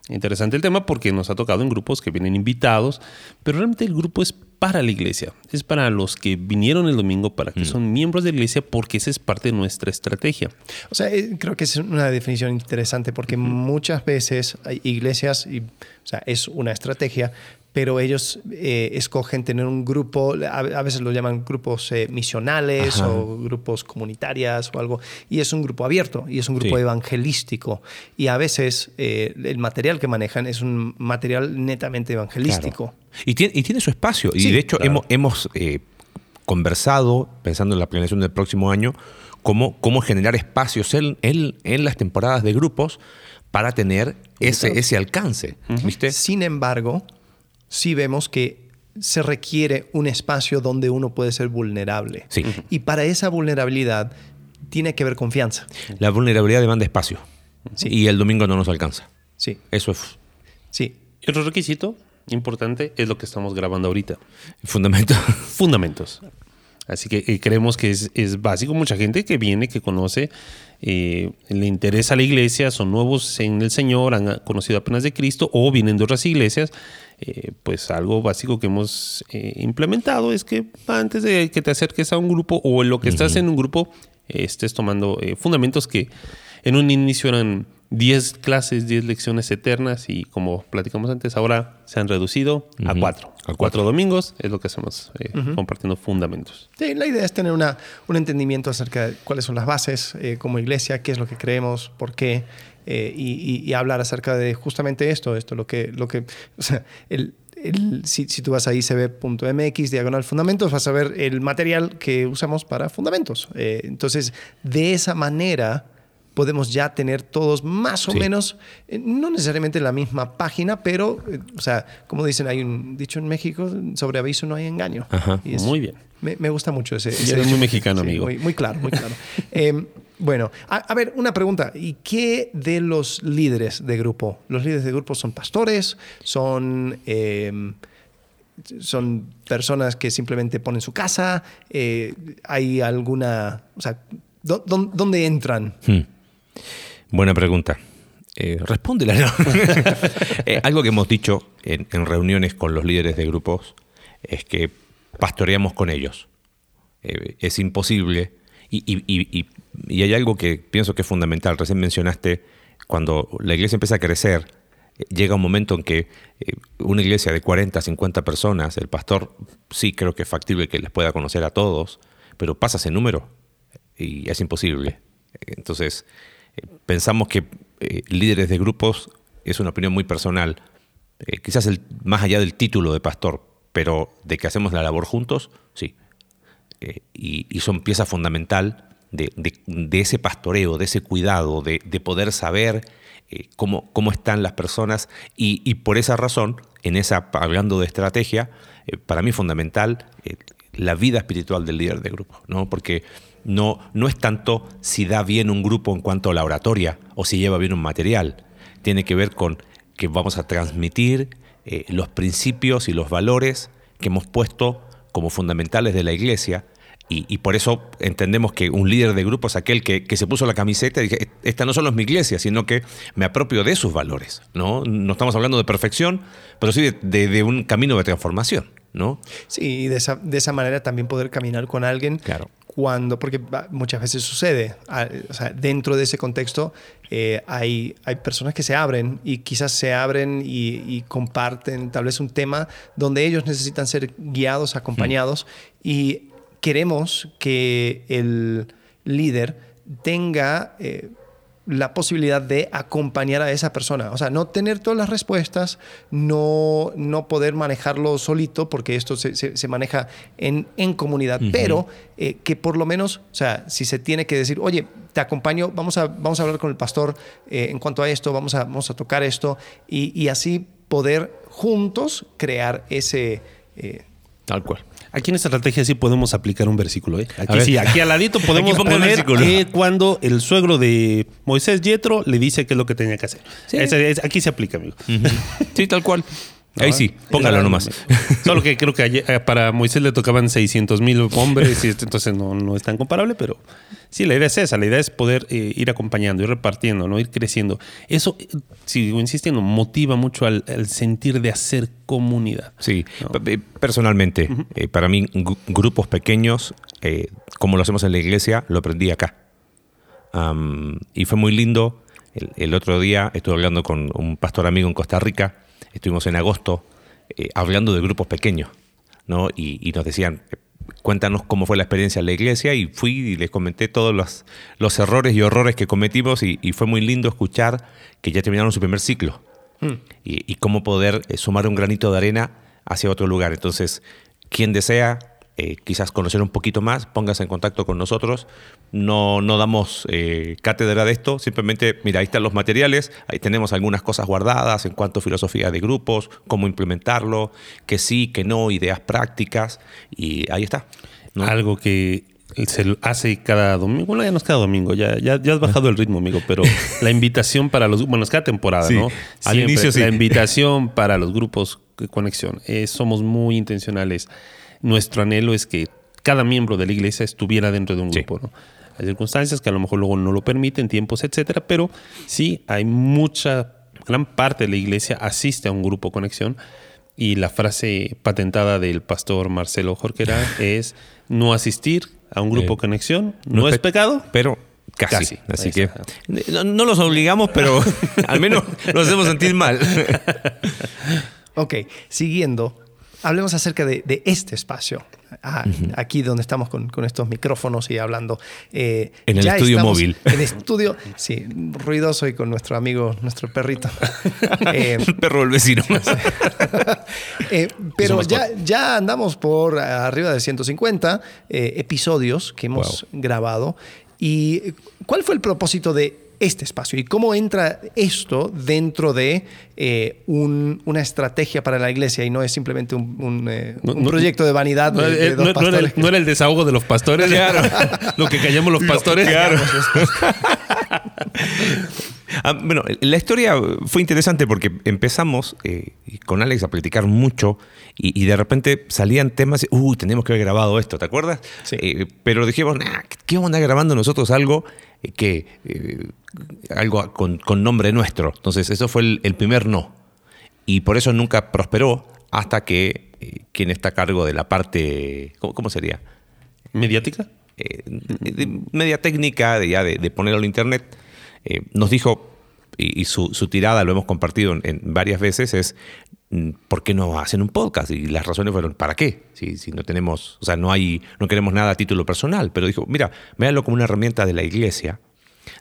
Interesante el tema porque nos ha tocado en grupos que vienen invitados, pero realmente el grupo es para la iglesia, es para los que vinieron el domingo, para que mm. son miembros de la iglesia, porque esa es parte de nuestra estrategia. O sea, eh, creo que es una definición interesante porque muchas veces hay iglesias, y, o sea, es una estrategia, pero ellos eh, escogen tener un grupo, a, veces lo llaman grupos eh, misionales o grupos comunitarias o algo, y es un grupo abierto y es un grupo evangelístico. Y a veces eh, el material que manejan es un material netamente evangelístico. Y, tiene, y, tiene, su espacio, y de hecho hemos, hemos conversado, pensando en la planeación del próximo año, cómo, cómo generar espacios en, en, las temporadas de grupos para tener ese, ese alcance. ¿viste? Sin embargo, sí vemos que se requiere un espacio donde uno puede ser vulnerable. Y para esa vulnerabilidad tiene que haber confianza. La vulnerabilidad demanda espacio. Y el domingo no nos alcanza. Sí. Eso es. Sí. Y otro requisito importante es lo que estamos grabando ahorita. Fundamentos. <laughs> Fundamentos. Así que eh, creemos que es, es, básico. Mucha gente que viene, que conoce, eh, le interesa la iglesia, son nuevos en el Señor, han conocido apenas de Cristo o vienen de otras iglesias eh, pues algo básico que hemos eh, implementado es que antes de que te acerques a un grupo o en lo que estás en un grupo, estés tomando eh, fundamentos que en un inicio eran 10 clases, 10 lecciones eternas y como platicamos antes, ahora se han reducido a 4. A 4 domingos es lo que hacemos compartiendo fundamentos. Sí, la idea es tener una, un entendimiento acerca de cuáles son las bases como iglesia, qué es lo que creemos, por qué. Eh, y, hablar acerca de justamente esto, esto, lo que, lo que, o sea, el, si, si, tú vas a icb.mx, diagonal fundamentos, vas a ver el material que usamos para fundamentos. Eh, entonces, de esa manera podemos ya tener todos más o menos, eh, no necesariamente en la misma página, pero, o sea, como dicen, hay un dicho en México, sobre aviso no hay engaño. muy bien. Me, gusta mucho ese. ese muy mexicano, amigo. Muy, claro, muy claro. <laughs> Bueno, a, ver, una pregunta. ¿Y qué de los líderes de grupo? ¿Los líderes de grupo son pastores? ¿Son, em, son personas que simplemente ponen su casa? Eh, ¿Hay alguna... O sea, ¿dónde entran? Hmm. Buena pregunta. Eh, respóndela. <laughs> <laughs> Eh, algo que hemos dicho en, reuniones con los líderes de grupos es que pastoreamos con ellos. es imposible y, hay algo que pienso que es fundamental. Recién mencionaste, cuando la iglesia empieza a crecer, eh, llega un momento en que eh, una iglesia de 40, 50 personas, el pastor sí creo que es factible que les pueda conocer a todos, pero pasa ese número y es imposible. Entonces, eh, pensamos que líderes de grupos es una opinión muy personal, quizás el, más allá del título de pastor, pero de que hacemos la labor juntos, sí. Eh, y, son pieza fundamental de, ese pastoreo, de ese cuidado, de, poder saber eh, cómo, cómo están las personas y, por esa razón, en esa, hablando de estrategia, eh, para mí es fundamental eh, la vida espiritual del líder de grupo, ¿no? porque no, no es tanto si da bien un grupo en cuanto a la oratoria o si lleva bien un material, tiene que ver con que vamos a transmitir los principios y los valores que hemos puesto como fundamentales de la iglesia y, por eso entendemos que un líder de grupo es aquel que, se puso la camiseta y dije, esta no solo es mi iglesia, sino que me apropio de sus valores. No, no estamos hablando de perfección, pero sí de, un camino de transformación. ¿no? Sí, y de esa, de esa manera también poder caminar con alguien claro. Cuando, porque muchas veces sucede, o sea, dentro de ese contexto eh, hay, hay personas que se abren y quizás se abren y, comparten tal vez un tema donde ellos necesitan ser guiados, acompañados y queremos que el líder tenga eh, la posibilidad de acompañar a esa persona. O sea, no tener todas las respuestas, no, no poder manejarlo solito, porque esto se, maneja en, en comunidad, pero eh, que por lo menos, o sea, si se tiene que decir, oye, te acompaño, vamos a, vamos a hablar con el pastor eh, en cuanto a esto, vamos a, vamos a tocar esto, y, así poder juntos crear ese... Tal cual. Aquí en esta estrategia sí podemos aplicar un versículo. ¿eh? Aquí sí, aquí al ladito <laughs> podemos poner que cuando el suegro de Moisés Yetro le dice qué es lo que tenía que hacer. aquí se aplica, amigo. Sí, tal cual. Ahí sí, póngalo nomás. <laughs> Solo que creo que eh, para Moisés le tocaban 600 mil hombres, y entonces no, no, es tan comparable, pero sí, la idea es esa, la idea es poder eh, ir acompañando, ir repartiendo, ¿no? ir creciendo. Eso, eh, sigo insistiendo, motiva mucho al, sentir de hacer comunidad. Sí, personalmente, para mí grupos pequeños, como lo hacemos en la iglesia, lo aprendí acá. y fue muy lindo. el otro día estuve hablando con un pastor amigo en Costa Rica estuvimos en agosto eh, hablando de grupos pequeños, ¿no? Y, nos decían, cuéntanos cómo fue la experiencia en la iglesia y fui y les comenté todos los, los errores y horrores que cometimos y, fue muy lindo escuchar que ya terminaron su primer ciclo mm. y, cómo poder eh, sumar un granito de arena hacia otro lugar. Entonces, quien desea eh, quizás conocer un poquito más, póngase en contacto con nosotros. No, no damos eh, cátedra de esto, simplemente, mira, ahí están los materiales, ahí tenemos algunas cosas guardadas en cuanto a filosofía de grupos, cómo implementarlo, que sí, que no, ideas prácticas, y ahí está. Algo que se hace cada domingo, bueno, ya no es cada domingo, ya, ya, has bajado el ritmo, amigo, pero <laughs> la invitación para los, bueno, es cada temporada, ¿no? Al inicio sí. La invitación para los grupos de conexión. Eh, somos muy intencionales nuestro anhelo es que cada miembro de la iglesia estuviera dentro de un grupo. ¿no? Hay circunstancias que a lo mejor luego no lo permiten, tiempos, etcétera, pero sí hay mucha, gran parte de la iglesia asiste a un grupo conexión. Y la frase patentada del pastor Marcelo Jorquera <laughs> es no asistir a un grupo conexión no, es pecado, pero Casi. Así que no, no, los obligamos, pero <laughs> al menos nos hacemos sentir mal. ok, siguiendo hablemos acerca de, este espacio, ah, aquí donde estamos con, estos micrófonos y hablando. Eh, en el estudio móvil. <laughs> En estudio, sí, ruidoso y con nuestro amigo, nuestro perrito. <laughs> Eh, el perro del vecino. <laughs> Eh, pero ya, ya andamos por arriba de 150 episodios que hemos grabado. ¿Y cuál fue el propósito de este espacio y cómo entra esto dentro de eh, una estrategia para la iglesia y no es simplemente un, eh, proyecto de vanidad no, de, dos pastores. No era, el, desahogo de los pastores, <laughs> claro. lo que callamos los pastores. <laughs> Ah, bueno, la historia fue interesante porque empezamos eh, con Alex a platicar mucho y, de repente salían temas, uy, tenemos que haber grabado esto, ¿te acuerdas? pero dijimos, ¿qué vamos a andar grabando nosotros algo que algo con, nombre nuestro. Entonces, eso fue el, primer no. Y por eso nunca prosperó hasta que eh, quien está a cargo de la parte, ¿cómo, sería? ¿Mediática? Eh, media técnica, de, ya de, ponerlo en internet, eh, nos dijo, y, su, tirada lo hemos compartido en, varias veces, es mm, ¿por qué no hacen un podcast? Y las razones fueron, ¿para qué? Si, no tenemos, o sea, no hay, no queremos nada a título personal, pero dijo, mira, véanlo como una herramienta de la iglesia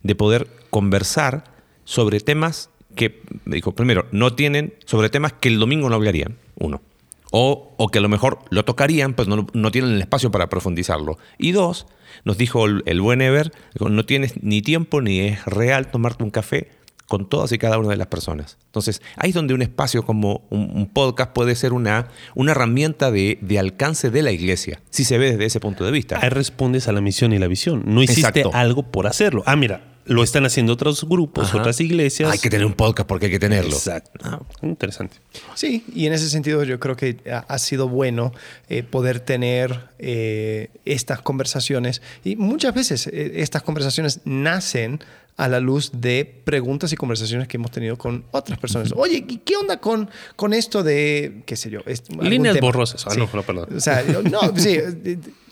de poder conversar sobre temas que, dijo, primero, no tienen, sobre temas que el domingo no hablarían, uno. O, o que a lo mejor lo tocarían, pues no, no, tienen el espacio para profundizarlo. Y dos, nos dijo el, buen Ever, no tienes ni tiempo ni es real tomarte un café con todas y cada una de las personas. Entonces, ahí es donde un espacio como un, podcast puede ser una, una herramienta de, alcance de la iglesia, si se ve desde ese punto de vista. Ahí respondes a la misión y la visión. No hiciste algo por hacerlo. Ah, mira, lo están haciendo otros grupos, otras iglesias. Hay que tener un podcast porque hay que tenerlo. Exacto. Ah, interesante. Sí, y en ese sentido yo creo que ha sido bueno eh, poder tener eh, estas conversaciones. Y muchas veces eh, estas conversaciones nacen a la luz de preguntas y conversaciones que hemos tenido con otras personas. Oye, ¿qué onda con, con esto de, qué sé yo? Líneas borrosas. Ah, no, no, perdón. O sea, no, sí,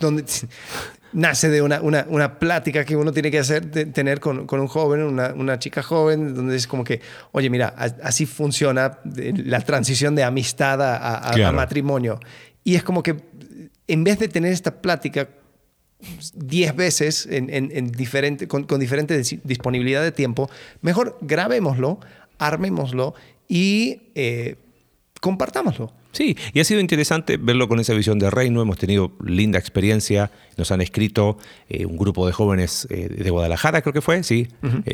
donde <laughs> nace de una, una, una, plática que uno tiene que hacer, tener con, con, un joven, una, una, chica joven, donde es como que, oye, mira, así funciona la transición de amistad a, a, matrimonio. Y es como que en vez de tener esta plática 10 veces en, en, diferente, con, con diferente disponibilidad de tiempo, mejor grabémoslo, armémoslo y eh, compartámoslo. Sí, y ha sido interesante verlo con esa visión de reino. Hemos tenido linda experiencia. Nos han escrito eh, un grupo de jóvenes eh, de Guadalajara, creo que fue, sí.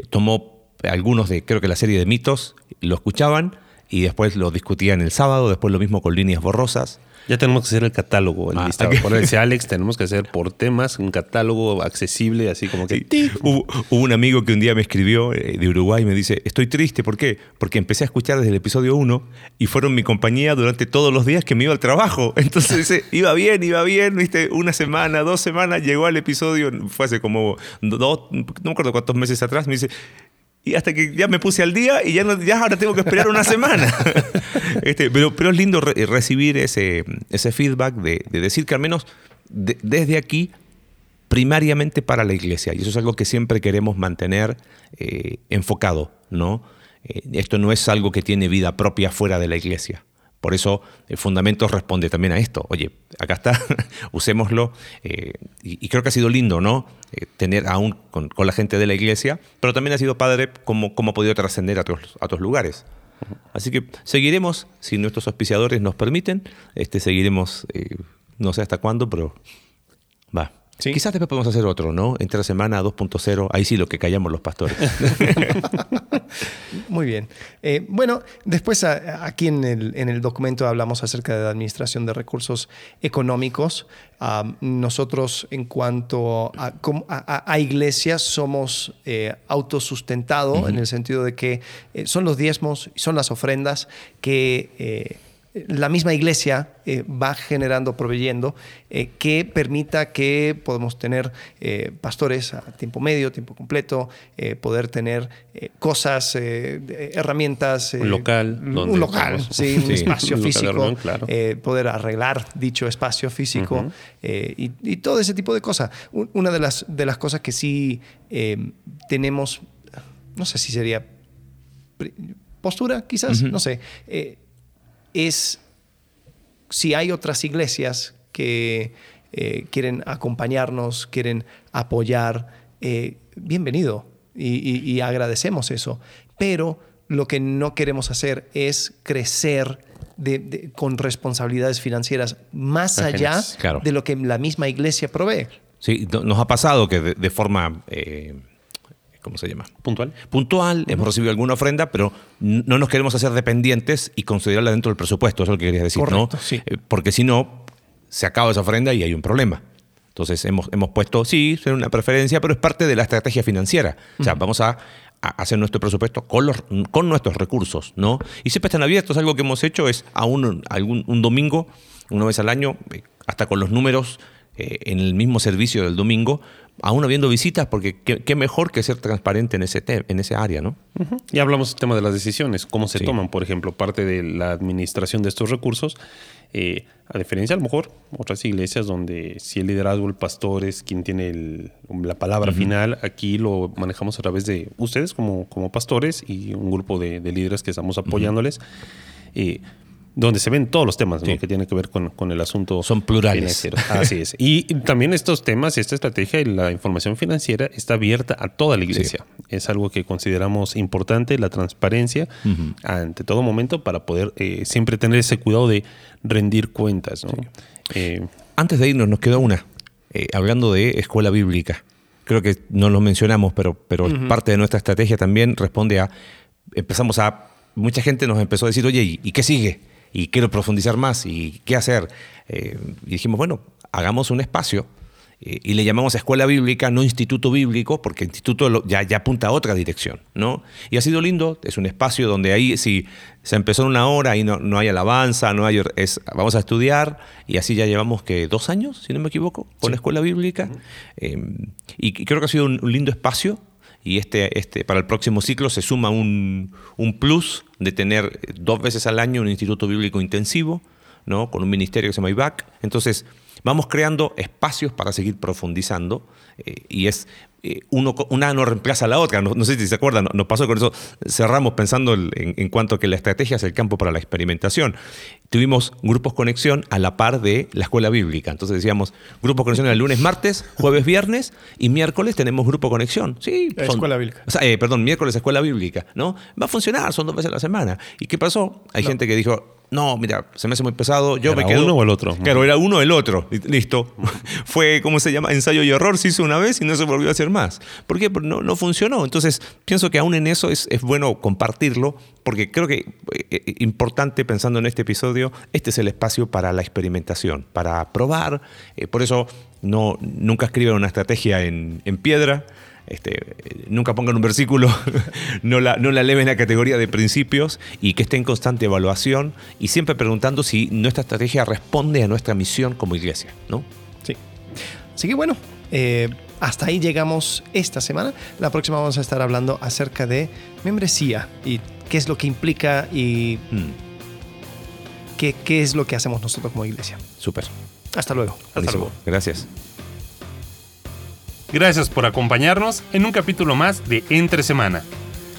Tomó algunos de, creo que la serie de mitos, lo escuchaban y después lo discutían el sábado. Después lo mismo con líneas borrosas. Ya tenemos que hacer el catálogo, el ah, listado. Por ese <laughs> Alex, tenemos que hacer por temas un catálogo accesible, así como que. Hubo, un amigo que un día me escribió eh, de Uruguay y me dice: Estoy triste, ¿por qué? Porque empecé a escuchar desde el episodio 1 y fueron mi compañía durante todos los días que me iba al trabajo. <laughs> Entonces dice, iba bien, iba bien, viste, una semana, dos semanas, llegó al episodio, fue hace como dos, no me acuerdo cuántos meses atrás, me dice, y hasta que ya me puse al día y ya, ya ahora tengo que esperar una semana. <laughs> este, pero, pero es lindo recibir ese, ese feedback de, decir que al menos desde aquí, primariamente para la iglesia, y eso es algo que siempre queremos mantener eh, enfocado, ¿no? Eh, esto no es algo que tiene vida propia fuera de la iglesia. Por eso el fundamento responde también a esto. Oye, acá está, <laughs> usémoslo. Eh, y, creo que ha sido lindo, ¿no? Eh, tener aún con, la gente de la iglesia, pero también ha sido padre cómo, cómo ha podido trascender a otros, a otros lugares. Así que seguiremos, si nuestros auspiciadores nos permiten, este, seguiremos, eh, no sé hasta cuándo, pero Quizás después podemos hacer otro, ¿no? Entre la semana 2.0, ahí sí lo que callamos los pastores. <laughs> Muy bien. Eh, bueno, después aquí en el, en el, documento hablamos acerca de la administración de recursos económicos. nosotros en cuanto a, a, iglesias somos eh, autosustentados en el sentido de que eh, son los diezmos, son las ofrendas que eh, la misma iglesia eh, va generando, proveyendo, eh, que permita que podamos tener eh, pastores a tiempo medio, tiempo completo, poder tener cosas, herramientas. un local. Un local, sí, un <laughs> espacio físico. poder arreglar dicho espacio físico y, todo ese tipo de cosas. Una de las, de las cosas que sí tenemos, no sé si sería postura, quizás, no sé es si hay otras iglesias que eh, quieren acompañarnos, quieren apoyar, eh, bienvenido y, agradecemos eso. Pero lo que no queremos hacer es crecer con responsabilidades financieras más allá de lo que la misma iglesia provee. Sí, nos ha pasado que de, forma eh, ¿cómo se llama? Puntual. Puntual, hemos recibido alguna ofrenda, pero no nos queremos hacer dependientes y considerarla dentro del presupuesto, eso es lo que querías decir, ¿no? Sí. Eh, porque si no, se acaba esa ofrenda y hay un problema. Entonces hemos, hemos puesto, sí, es una preferencia, pero es parte de la estrategia financiera. O sea, vamos a, hacer nuestro presupuesto con, los, con nuestros recursos, ¿no? Y siempre están abiertos. Algo que hemos hecho es a un, algún, un domingo, una vez al año, eh, hasta con los números eh, en el mismo servicio del domingo, aún habiendo visitas, porque qué, mejor que ser transparente en ese, en ese área, ¿no? Y hablamos del tema de las decisiones, cómo se toman, por ejemplo, parte de la administración de estos recursos, eh, a diferencia a lo mejor otras iglesias donde si el liderazgo, el pastor es quien tiene la palabra final, aquí lo manejamos a través de ustedes como, como pastores y un grupo de, líderes que estamos apoyándoles. Eh, donde se ven todos los temas que tienen que ver con, el asunto. Son plurales. Así es. Y también estos temas, esta estrategia y la información financiera está abierta a toda la iglesia. Es algo que consideramos importante, la transparencia ante todo momento para poder eh, siempre tener ese cuidado de rendir cuentas. Eh, Antes de irnos, nos quedó una, eh, hablando de escuela bíblica. Creo que no lo mencionamos, pero, pero parte de nuestra estrategia también responde a empezamos a, mucha gente nos empezó a decir, oye, ¿y, qué sigue? Y quiero profundizar más, ¿y qué hacer? Eh, y dijimos, bueno, hagamos un espacio eh, y le llamamos escuela bíblica, no instituto bíblico, porque instituto ya, ya apunta a otra dirección, ¿no? Y ha sido lindo, es un espacio donde ahí si se empezó en una hora y no, no hay alabanza, no hay, es, vamos a estudiar, y así ya llevamos que dos años, si no me equivoco, con la escuela bíblica, eh, y creo que ha sido un, lindo espacio, y este, este, para el próximo ciclo se suma un, un, plus de tener dos veces al año un instituto bíblico intensivo, ¿no? con un ministerio que se llama IBAC. Entonces, vamos creando espacios para seguir profundizando eh, y es eh, uno, una no reemplaza a la otra. No, sé si se acuerdan, nos pasó con eso, cerramos pensando en, cuanto a que la estrategia es el campo para la experimentación. Tuvimos grupos conexión a la par de la escuela bíblica. Entonces decíamos, grupo conexión el lunes, martes, jueves, viernes y miércoles tenemos grupo conexión. Sí, escuela bíblica. Eh, perdón, miércoles escuela bíblica. ¿no? Va a funcionar, son dos veces a la semana. ¿Y qué pasó? Hay gente que dijo, no, mira, se me hace muy pesado. Yo ¿Era me quedo. uno o el otro? Claro, era uno o el otro. Listo. <laughs> Fue, ¿cómo se llama? Ensayo y error. Se hizo una vez y no se volvió a hacer más. ¿Por qué? Porque no, no funcionó. Entonces, pienso que aún en eso es, es bueno compartirlo, porque creo que eh, eh, importante pensando en este episodio, este es el espacio para la experimentación, para probar. Eh, por eso no, nunca escriben una estrategia en, en piedra. Este, nunca pongan un versículo, <laughs> no la, no la eleven a categoría de principios y que esté en constante evaluación y siempre preguntando si nuestra estrategia responde a nuestra misión como iglesia, ¿no? Sí. Así que bueno, eh, hasta ahí llegamos esta semana. La próxima vamos a estar hablando acerca de membresía y qué es lo que implica y mm. qué, qué, es lo que hacemos nosotros como iglesia. Súper. Hasta luego. Hasta luego. Gracias. Gracias por acompañarnos en un capítulo más de Entre Semana.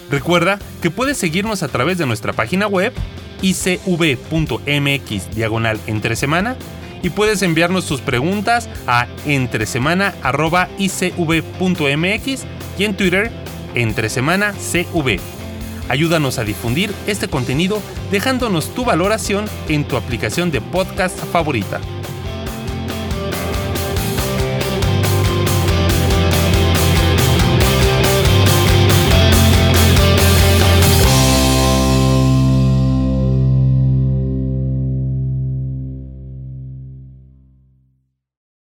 Recuerda que puedes seguirnos a través de nuestra página web icv.mx diagonal entre semana y puedes enviarnos tus preguntas a entresemana.icv.mx y en Twitter entresemanacv. Ayúdanos a difundir este contenido dejándonos tu valoración en tu aplicación de podcast favorita.